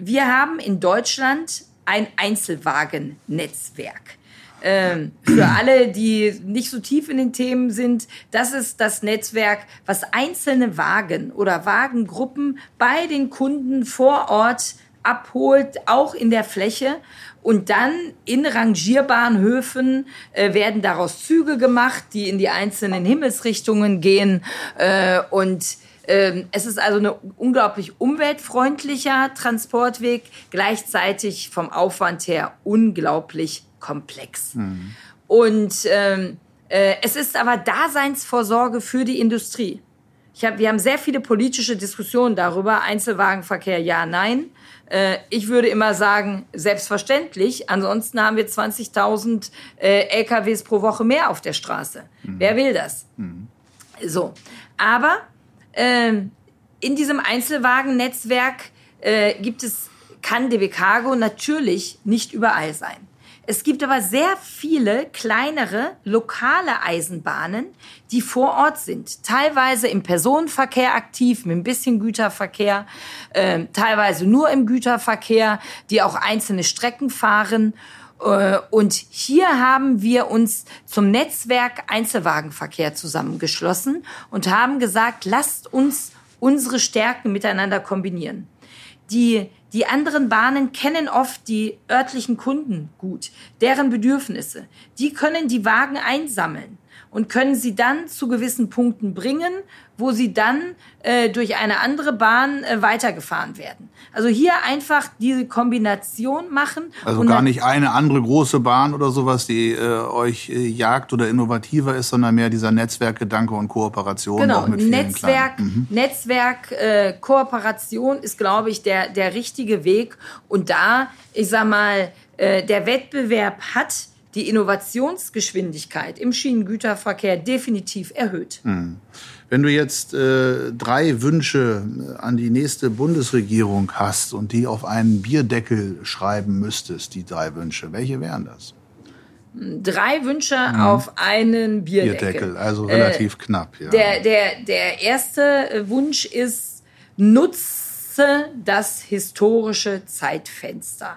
Wir haben in Deutschland ein Einzelwagennetzwerk. Ähm, für alle, die nicht so tief in den Themen sind, das ist das Netzwerk, was einzelne Wagen oder Wagengruppen bei den Kunden vor Ort abholt, auch in der Fläche. Und dann in Rangierbahnhöfen äh, werden daraus Züge gemacht, die in die einzelnen Himmelsrichtungen gehen. Äh, und ähm, es ist also ein unglaublich umweltfreundlicher Transportweg, gleichzeitig vom Aufwand her unglaublich komplex. Mhm. Und ähm, äh, es ist aber Daseinsvorsorge für die Industrie. Ich hab, wir haben sehr viele politische Diskussionen darüber, Einzelwagenverkehr ja, nein. Äh, ich würde immer sagen, selbstverständlich. Ansonsten haben wir 20.000 äh, LKWs pro Woche mehr auf der Straße. Mhm. Wer will das? Mhm. So, aber ähm, in diesem Einzelwagennetzwerk äh, gibt es, kann DB Cargo natürlich nicht überall sein. Es gibt aber sehr viele kleinere lokale Eisenbahnen, die vor Ort sind. Teilweise im Personenverkehr aktiv, mit ein bisschen Güterverkehr, äh, teilweise nur im Güterverkehr, die auch einzelne Strecken fahren. Äh, und hier haben wir uns zum Netzwerk Einzelwagenverkehr zusammengeschlossen und haben gesagt, lasst uns unsere Stärken miteinander kombinieren. Die, die anderen Bahnen kennen oft die örtlichen Kunden gut, deren Bedürfnisse. Die können die Wagen einsammeln und können sie dann zu gewissen Punkten bringen, wo sie dann äh, durch eine andere Bahn äh, weitergefahren werden. Also hier einfach diese Kombination machen. Also gar nicht eine andere große Bahn oder sowas, die äh, euch äh, jagt oder innovativer ist, sondern mehr dieser Netzwerkgedanke und Kooperation genau, auch mit vielen Netzwerk, mhm. Netzwerk, äh, Kooperation ist, glaube ich, der der richtige Weg. Und da, ich sag mal, äh, der Wettbewerb hat die Innovationsgeschwindigkeit im Schienengüterverkehr definitiv erhöht. Mhm. Wenn du jetzt äh, drei Wünsche äh, an die nächste Bundesregierung hast und die auf einen Bierdeckel schreiben müsstest, die drei Wünsche, welche wären das? Drei Wünsche mhm. auf einen Bierdeckel. Bierdeckel, also relativ äh, knapp. Ja. Der, der, der erste Wunsch ist, nutze das historische Zeitfenster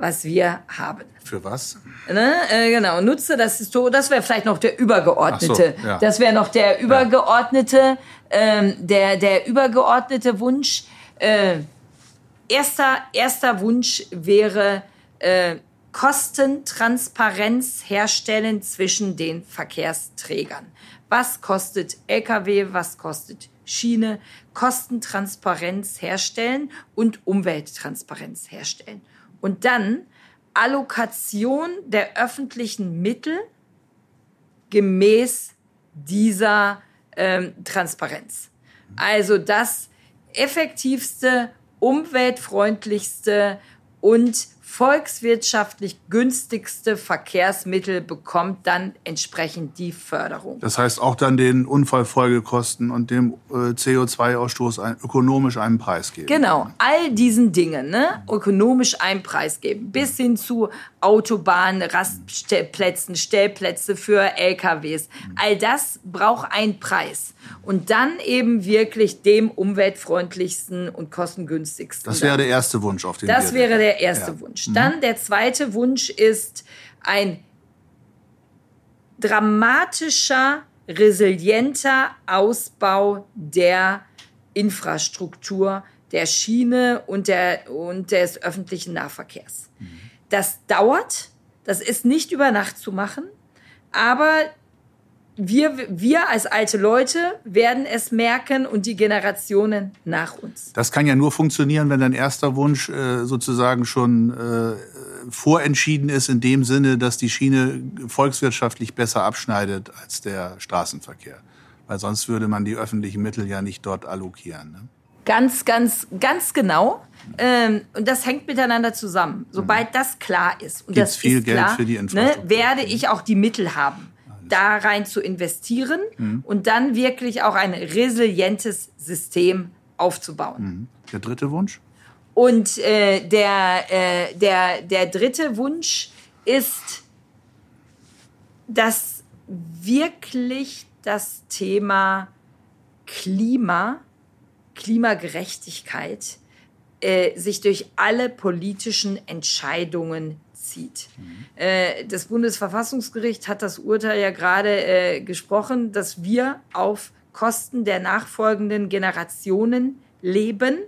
was wir haben. Für was? Ne? Äh, genau, nutze das Historische. Das wäre vielleicht noch der übergeordnete. So, ja. Das wäre noch der übergeordnete, ähm, der, der übergeordnete Wunsch. Äh, erster, erster Wunsch wäre äh, Kostentransparenz herstellen zwischen den Verkehrsträgern. Was kostet Lkw, was kostet Schiene? Kostentransparenz herstellen und Umwelttransparenz herstellen und dann Allokation der öffentlichen Mittel gemäß dieser ähm, Transparenz. Also das effektivste, umweltfreundlichste und volkswirtschaftlich günstigste Verkehrsmittel bekommt dann entsprechend die Förderung. Das heißt auch dann den Unfallfolgekosten und dem äh, CO2-Ausstoß ein, ökonomisch einen Preis geben. Genau, all diesen Dingen ne, ökonomisch einen Preis geben, bis hin zu Autobahnen, Rastplätzen, Stellplätze für LKWs. All das braucht einen Preis und dann eben wirklich dem umweltfreundlichsten und kostengünstigsten. Das wäre der erste Wunsch auf den Das wäre der erste ja. Wunsch. Mhm. Dann der zweite Wunsch ist ein dramatischer, resilienter Ausbau der Infrastruktur, der Schiene und, der, und des öffentlichen Nahverkehrs. Mhm. Das dauert, das ist nicht über Nacht zu machen, aber wir, wir als alte Leute werden es merken und die Generationen nach uns. Das kann ja nur funktionieren, wenn dein erster Wunsch äh, sozusagen schon äh, vorentschieden ist, in dem Sinne, dass die Schiene volkswirtschaftlich besser abschneidet als der Straßenverkehr. Weil sonst würde man die öffentlichen Mittel ja nicht dort allokieren. Ne? Ganz, ganz, ganz genau. Ähm, und das hängt miteinander zusammen. Sobald mhm. das klar ist, und Gibt's das viel ist Geld klar, für die. Ne, werde ich auch die Mittel haben da rein zu investieren mhm. und dann wirklich auch ein resilientes System aufzubauen. Mhm. Der dritte Wunsch? Und äh, der, äh, der, der dritte Wunsch ist, dass wirklich das Thema Klima, Klimagerechtigkeit äh, sich durch alle politischen Entscheidungen zieht. Mhm. Äh, das Bundesverfassungsgericht hat das Urteil ja gerade äh, gesprochen, dass wir auf Kosten der nachfolgenden Generationen leben.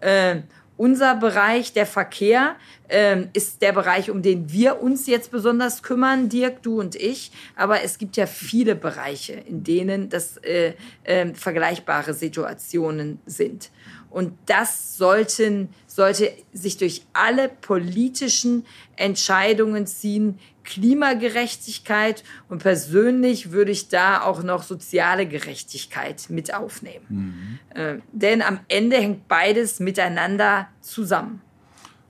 Äh, unser Bereich, der Verkehr, äh, ist der Bereich, um den wir uns jetzt besonders kümmern, Dirk, du und ich. Aber es gibt ja viele Bereiche, in denen das äh, äh, vergleichbare Situationen sind. Und das sollten, sollte sich durch alle politischen Entscheidungen ziehen. Klimagerechtigkeit und persönlich würde ich da auch noch soziale Gerechtigkeit mit aufnehmen. Mhm. Äh, denn am Ende hängt beides miteinander zusammen.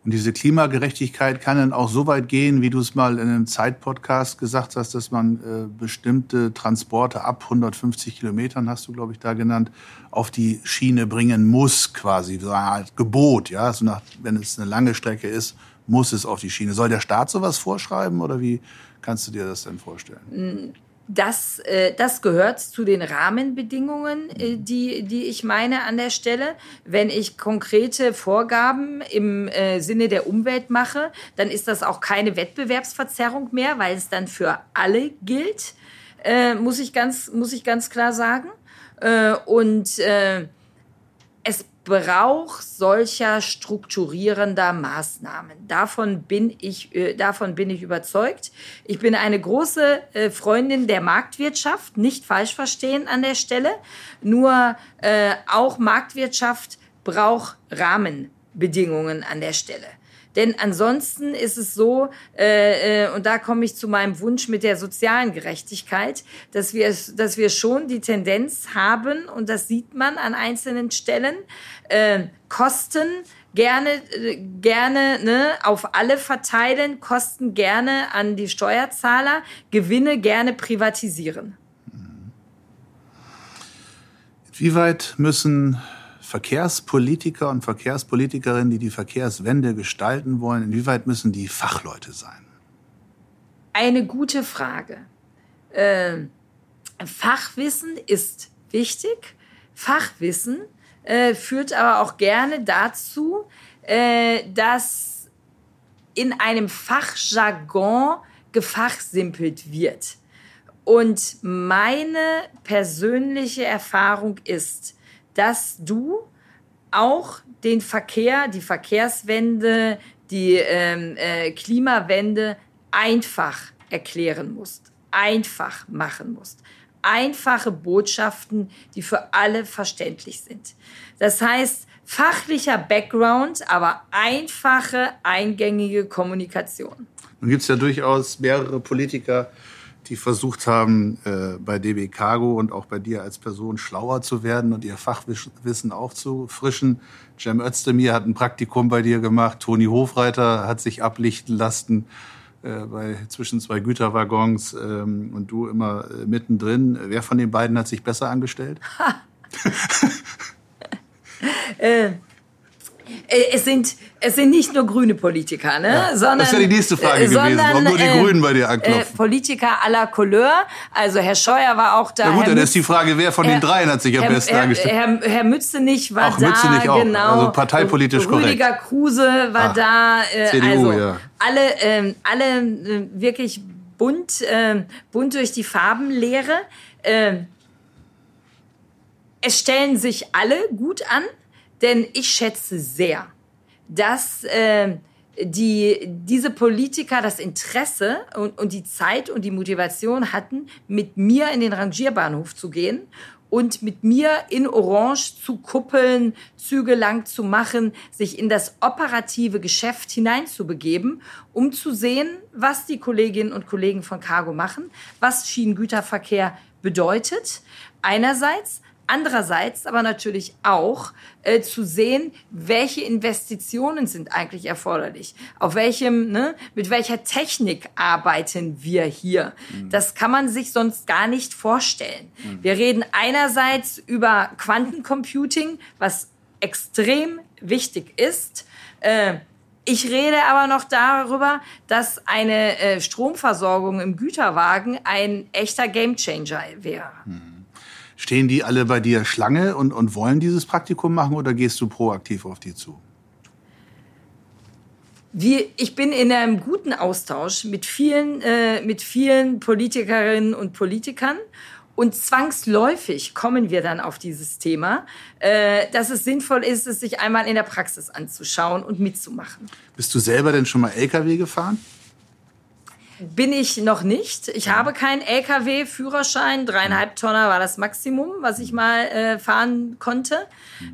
Und diese Klimagerechtigkeit kann dann auch so weit gehen, wie du es mal in einem Zeitpodcast gesagt hast, dass man äh, bestimmte Transporte ab 150 Kilometern, hast du, glaube ich, da genannt, auf die Schiene bringen muss, quasi. So Art Gebot, ja. So nach, wenn es eine lange Strecke ist, muss es auf die Schiene. Soll der Staat sowas vorschreiben oder wie kannst du dir das denn vorstellen? Das, äh, das gehört zu den Rahmenbedingungen, äh, die, die ich meine an der Stelle. Wenn ich konkrete Vorgaben im äh, Sinne der Umwelt mache, dann ist das auch keine Wettbewerbsverzerrung mehr, weil es dann für alle gilt, äh, muss, ich ganz, muss ich ganz klar sagen. Äh, und äh, es braucht solcher strukturierender Maßnahmen. Davon bin ich, äh, davon bin ich überzeugt. Ich bin eine große äh, Freundin der Marktwirtschaft, nicht falsch verstehen an der Stelle. Nur äh, auch Marktwirtschaft braucht Rahmenbedingungen an der Stelle. Denn ansonsten ist es so, äh, äh, und da komme ich zu meinem Wunsch mit der sozialen Gerechtigkeit, dass wir, dass wir schon die Tendenz haben, und das sieht man an einzelnen Stellen, äh, Kosten gerne, äh, gerne ne, auf alle verteilen, Kosten gerne an die Steuerzahler, Gewinne gerne privatisieren. Wie weit müssen Verkehrspolitiker und Verkehrspolitikerinnen, die die Verkehrswende gestalten wollen, inwieweit müssen die Fachleute sein? Eine gute Frage. Äh, Fachwissen ist wichtig. Fachwissen äh, führt aber auch gerne dazu, äh, dass in einem Fachjargon gefachsimpelt wird. Und meine persönliche Erfahrung ist, dass du auch den Verkehr, die Verkehrswende, die ähm, äh, Klimawende einfach erklären musst, einfach machen musst. Einfache Botschaften, die für alle verständlich sind. Das heißt, fachlicher Background, aber einfache, eingängige Kommunikation. Nun gibt es ja durchaus mehrere Politiker, die versucht haben, äh, bei DB Cargo und auch bei dir als Person schlauer zu werden und ihr Fachwissen aufzufrischen. Cem Özdemir hat ein Praktikum bei dir gemacht, Toni Hofreiter hat sich ablichten lassen äh, bei zwischen zwei Güterwaggons ähm, und du immer äh, mittendrin. Wer von den beiden hat sich besser angestellt? äh, es sind, es sind nicht nur grüne Politiker, ne? Ja, sondern, das wäre die nächste Frage sondern, gewesen, warum nur die äh, Grünen bei dir anklopfen. Äh, Politiker à la Couleur, also Herr Scheuer war auch da. Ja gut, Herr dann Mütz, ist die Frage, wer von Herr, den dreien hat sich am Herr, besten Herr, angestellt? Herr, Herr Mützenich war auch da, Mützenich auch. genau. Also parteipolitisch korrekt. Rüdiger Kruse war Ach, da, äh, CDU, also ja. alle, äh, alle äh, wirklich bunt, äh, bunt durch die Farbenlehre. Äh, es stellen sich alle gut an, denn ich schätze sehr, dass äh, die, diese Politiker das Interesse und, und die Zeit und die Motivation hatten, mit mir in den Rangierbahnhof zu gehen und mit mir in Orange zu kuppeln, Züge lang zu machen, sich in das operative Geschäft hineinzubegeben, um zu sehen, was die Kolleginnen und Kollegen von Cargo machen, was Schienengüterverkehr bedeutet. Einerseits, Andererseits aber natürlich auch äh, zu sehen, welche Investitionen sind eigentlich erforderlich. Auf welchem, ne, mit welcher Technik arbeiten wir hier? Mhm. Das kann man sich sonst gar nicht vorstellen. Mhm. Wir reden einerseits über Quantencomputing, was extrem wichtig ist. Äh, ich rede aber noch darüber, dass eine äh, Stromversorgung im Güterwagen ein echter Gamechanger wäre. Mhm. Stehen die alle bei dir Schlange und, und wollen dieses Praktikum machen oder gehst du proaktiv auf die zu? Wir, ich bin in einem guten Austausch mit vielen, äh, mit vielen Politikerinnen und Politikern. Und zwangsläufig kommen wir dann auf dieses Thema, äh, dass es sinnvoll ist, es sich einmal in der Praxis anzuschauen und mitzumachen. Bist du selber denn schon mal LKW gefahren? Bin ich noch nicht. Ich habe keinen LKW-Führerschein. Dreieinhalb Tonner war das Maximum, was ich mal äh, fahren konnte.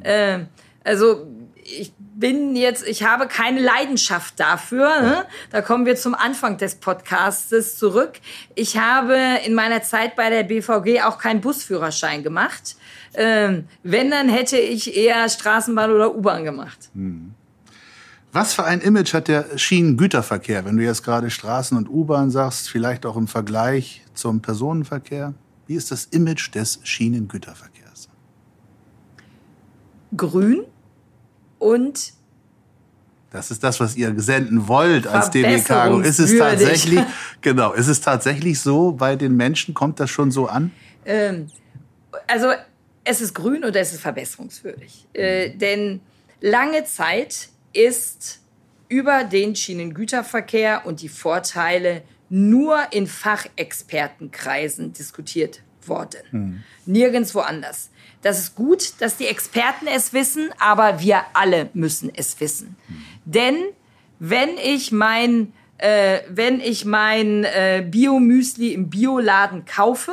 Äh, also ich bin jetzt, ich habe keine Leidenschaft dafür. Ne? Da kommen wir zum Anfang des Podcastes zurück. Ich habe in meiner Zeit bei der BVG auch keinen Busführerschein gemacht. Ähm, wenn, dann hätte ich eher Straßenbahn oder U-Bahn gemacht. Hm. Was für ein Image hat der Schienengüterverkehr, wenn du jetzt gerade Straßen und U-Bahn sagst, vielleicht auch im Vergleich zum Personenverkehr? Wie ist das Image des Schienengüterverkehrs? Grün und das ist das, was ihr senden wollt als DB Cargo. Ist es tatsächlich, genau, ist es tatsächlich so bei den Menschen? Kommt das schon so an? Ähm, also, es ist grün oder es ist verbesserungswürdig. Äh, denn lange Zeit ist über den Schienengüterverkehr und die Vorteile nur in Fachexpertenkreisen diskutiert worden. Hm. Nirgends woanders. Das ist gut, dass die Experten es wissen, aber wir alle müssen es wissen. Hm. Denn wenn ich mein, äh, wenn ich mein äh, Biomüsli im Bioladen kaufe,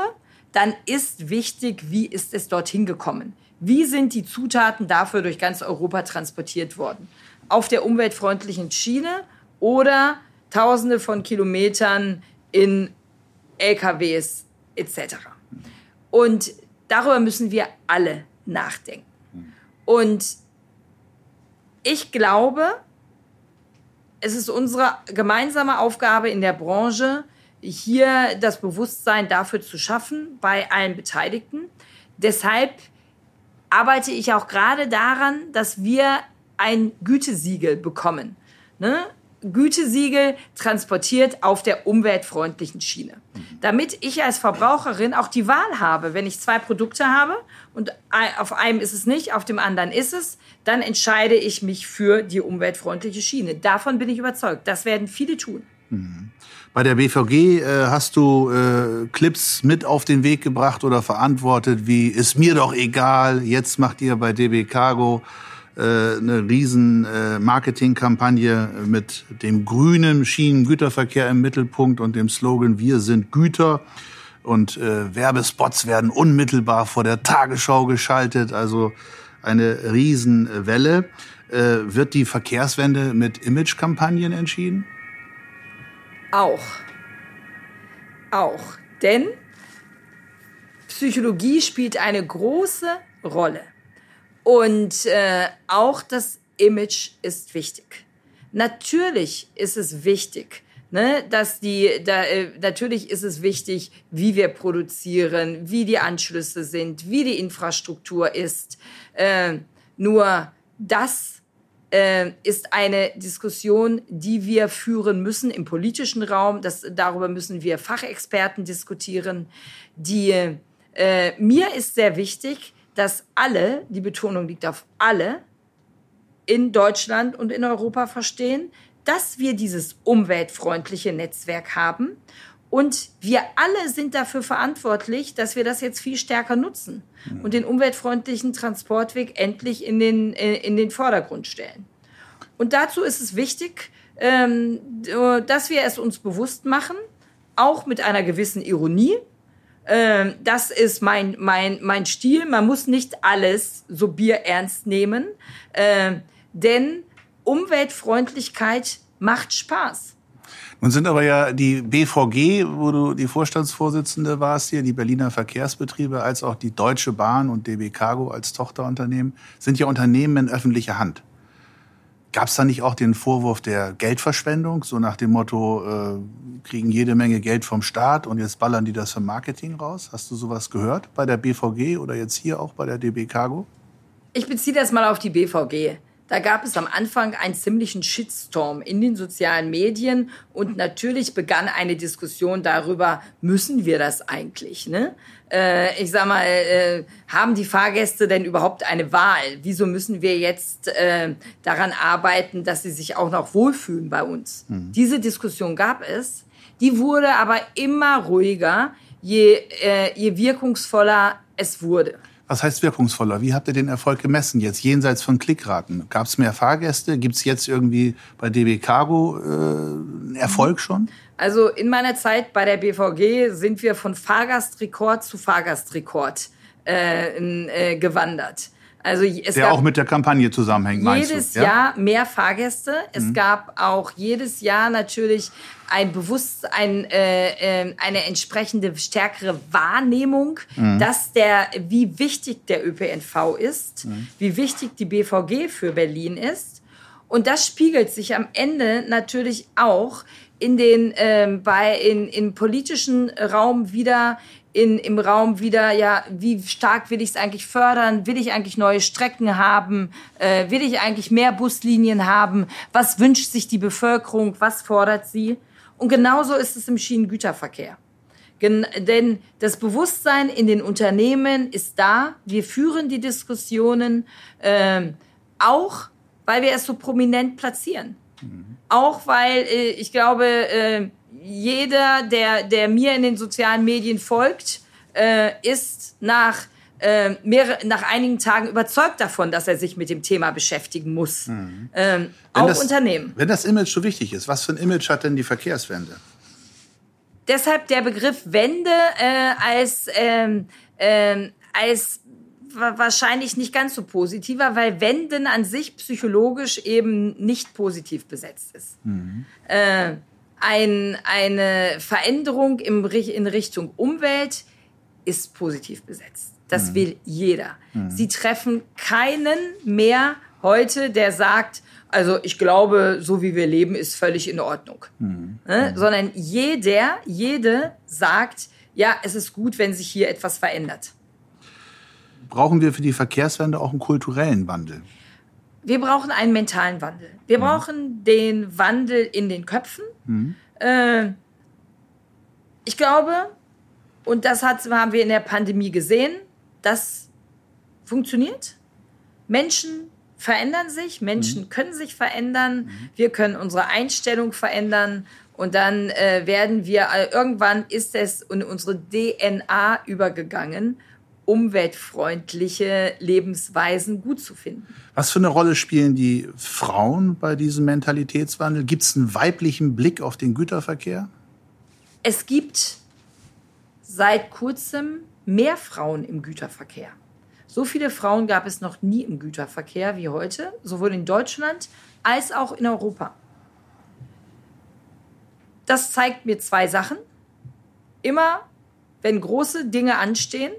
dann ist wichtig, wie ist es dorthin gekommen? Wie sind die Zutaten dafür durch ganz Europa transportiert worden? Auf der umweltfreundlichen Schiene oder Tausende von Kilometern in LKWs etc. Und darüber müssen wir alle nachdenken. Und ich glaube, es ist unsere gemeinsame Aufgabe in der Branche, hier das Bewusstsein dafür zu schaffen bei allen Beteiligten. Deshalb arbeite ich auch gerade daran, dass wir ein Gütesiegel bekommen. Ne? Gütesiegel transportiert auf der umweltfreundlichen Schiene. Damit ich als Verbraucherin auch die Wahl habe, wenn ich zwei Produkte habe und auf einem ist es nicht, auf dem anderen ist es, dann entscheide ich mich für die umweltfreundliche Schiene. Davon bin ich überzeugt. Das werden viele tun. Bei der BVG äh, hast du äh, Clips mit auf den Weg gebracht oder verantwortet, wie ist mir doch egal, jetzt macht ihr bei DB Cargo eine riesen äh, Marketingkampagne mit dem grünen Schienengüterverkehr im Mittelpunkt und dem Slogan Wir sind Güter. Und äh, Werbespots werden unmittelbar vor der Tagesschau geschaltet, also eine Riesenwelle. Äh, wird die Verkehrswende mit Imagekampagnen entschieden? Auch. Auch. Denn Psychologie spielt eine große Rolle. Und äh, auch das Image ist wichtig. Natürlich ist es wichtig, ne, dass die, da, äh, natürlich ist es wichtig, wie wir produzieren, wie die Anschlüsse sind, wie die Infrastruktur ist. Äh, nur das äh, ist eine Diskussion, die wir führen müssen im politischen Raum. Das, darüber müssen wir Fachexperten diskutieren. Die, äh, mir ist sehr wichtig, dass alle, die Betonung liegt auf alle, in Deutschland und in Europa verstehen, dass wir dieses umweltfreundliche Netzwerk haben. Und wir alle sind dafür verantwortlich, dass wir das jetzt viel stärker nutzen und den umweltfreundlichen Transportweg endlich in den, äh, in den Vordergrund stellen. Und dazu ist es wichtig, ähm, dass wir es uns bewusst machen, auch mit einer gewissen Ironie, ähm, das ist mein, mein, mein Stil. Man muss nicht alles so bierernst nehmen, äh, denn Umweltfreundlichkeit macht Spaß. Nun sind aber ja die BVG, wo du die Vorstandsvorsitzende warst hier, die Berliner Verkehrsbetriebe, als auch die Deutsche Bahn und DB Cargo als Tochterunternehmen, sind ja Unternehmen in öffentlicher Hand. Gab es da nicht auch den Vorwurf der Geldverschwendung, so nach dem Motto, äh, kriegen jede Menge Geld vom Staat und jetzt ballern die das für Marketing raus? Hast du sowas gehört bei der BVG oder jetzt hier auch bei der DB Cargo? Ich beziehe das mal auf die BVG. Da gab es am Anfang einen ziemlichen Shitstorm in den sozialen Medien und natürlich begann eine Diskussion darüber, müssen wir das eigentlich? Ne? Äh, ich sag mal, äh, haben die Fahrgäste denn überhaupt eine Wahl? Wieso müssen wir jetzt äh, daran arbeiten, dass sie sich auch noch wohlfühlen bei uns? Mhm. Diese Diskussion gab es. Die wurde aber immer ruhiger, je, äh, je wirkungsvoller es wurde. Was heißt wirkungsvoller? Wie habt ihr den Erfolg gemessen jetzt jenseits von Klickraten? Gab es mehr Fahrgäste? Gibt es jetzt irgendwie bei DB Cargo äh, Erfolg schon? Also in meiner Zeit bei der BVG sind wir von Fahrgastrekord zu Fahrgastrekord äh, äh, gewandert. Also es der auch mit der Kampagne zusammenhängt, jedes du? Ja? Jahr mehr Fahrgäste. Es mhm. gab auch jedes Jahr natürlich ein Bewusstsein, äh, äh, eine entsprechende stärkere Wahrnehmung, mhm. dass der, wie wichtig der ÖPNV ist, mhm. wie wichtig die BVG für Berlin ist. Und das spiegelt sich am Ende natürlich auch in den ähm, bei in, in politischen Raum wieder in, im Raum wieder, ja, wie stark will ich es eigentlich fördern? Will ich eigentlich neue Strecken haben? Äh, will ich eigentlich mehr Buslinien haben? Was wünscht sich die Bevölkerung? Was fordert sie? Und genauso ist es im Schienengüterverkehr. Gen denn das Bewusstsein in den Unternehmen ist da. Wir führen die Diskussionen äh, auch, weil wir es so prominent platzieren. Mhm. Auch weil äh, ich glaube, äh, jeder, der, der mir in den sozialen Medien folgt, äh, ist nach, äh, mehrere, nach einigen Tagen überzeugt davon, dass er sich mit dem Thema beschäftigen muss. Mhm. Ähm, auch das, Unternehmen. Wenn das Image so wichtig ist, was für ein Image hat denn die Verkehrswende? Deshalb der Begriff Wende äh, als, ähm, ähm, als wahrscheinlich nicht ganz so positiver, weil Wenden an sich psychologisch eben nicht positiv besetzt ist. Mhm. Ein, eine Veränderung im, in Richtung Umwelt ist positiv besetzt. Das mhm. will jeder. Mhm. Sie treffen keinen mehr heute, der sagt, also ich glaube, so wie wir leben, ist völlig in Ordnung. Mhm. Ne? Mhm. Sondern jeder, jede sagt, ja, es ist gut, wenn sich hier etwas verändert. Brauchen wir für die Verkehrswende auch einen kulturellen Wandel? Wir brauchen einen mentalen Wandel. Wir mhm. brauchen den Wandel in den Köpfen. Mhm. Äh, ich glaube, und das hat, haben wir in der Pandemie gesehen, das funktioniert. Menschen verändern sich, Menschen mhm. können sich verändern, mhm. wir können unsere Einstellung verändern und dann äh, werden wir, äh, irgendwann ist es in unsere DNA übergegangen umweltfreundliche Lebensweisen gut zu finden. Was für eine Rolle spielen die Frauen bei diesem Mentalitätswandel? Gibt es einen weiblichen Blick auf den Güterverkehr? Es gibt seit kurzem mehr Frauen im Güterverkehr. So viele Frauen gab es noch nie im Güterverkehr wie heute, sowohl in Deutschland als auch in Europa. Das zeigt mir zwei Sachen. Immer, wenn große Dinge anstehen,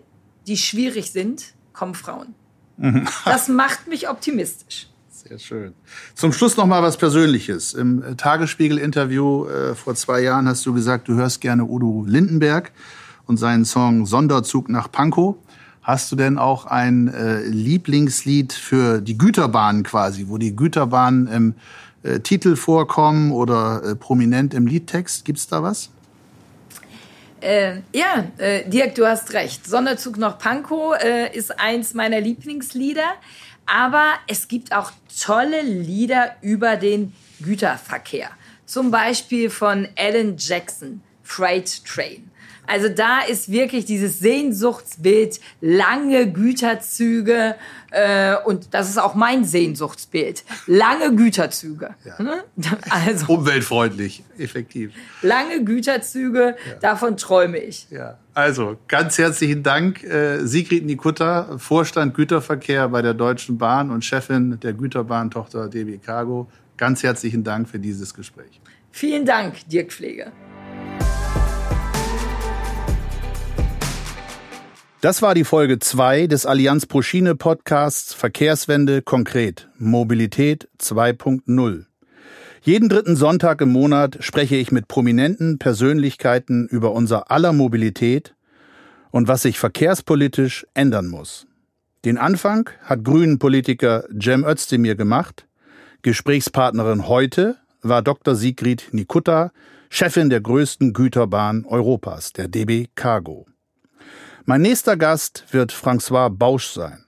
die schwierig sind, kommen Frauen. Mhm. das macht mich optimistisch. Sehr schön. Zum Schluss noch mal was Persönliches. Im äh, Tagesspiegel-Interview äh, vor zwei Jahren hast du gesagt, du hörst gerne Udo Lindenberg und seinen Song Sonderzug nach Pankow. Hast du denn auch ein äh, Lieblingslied für die Güterbahn quasi, wo die Güterbahnen im äh, Titel vorkommen oder äh, prominent im Liedtext? Gibt's da was? Äh, ja, äh, Dirk, du hast recht. Sonderzug nach Pankow äh, ist eins meiner Lieblingslieder. Aber es gibt auch tolle Lieder über den Güterverkehr. Zum Beispiel von Alan Jackson, Freight Train. Also da ist wirklich dieses Sehnsuchtsbild, lange Güterzüge äh, und das ist auch mein Sehnsuchtsbild, lange Güterzüge. Ja. Ne? Also, Umweltfreundlich, effektiv. Lange Güterzüge, ja. davon träume ich. Ja. Also ganz herzlichen Dank, äh, Sigrid Nikutta, Vorstand Güterverkehr bei der Deutschen Bahn und Chefin der Güterbahntochter DB Cargo. Ganz herzlichen Dank für dieses Gespräch. Vielen Dank, Dirk Pflege. Das war die Folge 2 des Allianz Pro Schiene Podcasts Verkehrswende konkret Mobilität 2.0. Jeden dritten Sonntag im Monat spreche ich mit prominenten Persönlichkeiten über unser aller Mobilität und was sich verkehrspolitisch ändern muss. Den Anfang hat Grünen-Politiker Cem Özdemir gemacht. Gesprächspartnerin heute war Dr. Sigrid Nikutta, Chefin der größten Güterbahn Europas, der DB Cargo. Mein nächster Gast wird François Bausch sein.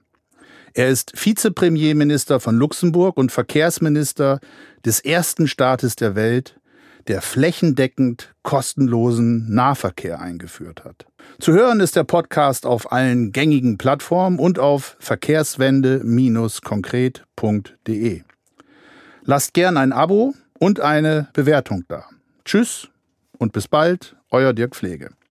Er ist Vizepremierminister von Luxemburg und Verkehrsminister des ersten Staates der Welt, der flächendeckend kostenlosen Nahverkehr eingeführt hat. Zu hören ist der Podcast auf allen gängigen Plattformen und auf verkehrswende-konkret.de. Lasst gern ein Abo und eine Bewertung da. Tschüss und bis bald, euer Dirk Pflege.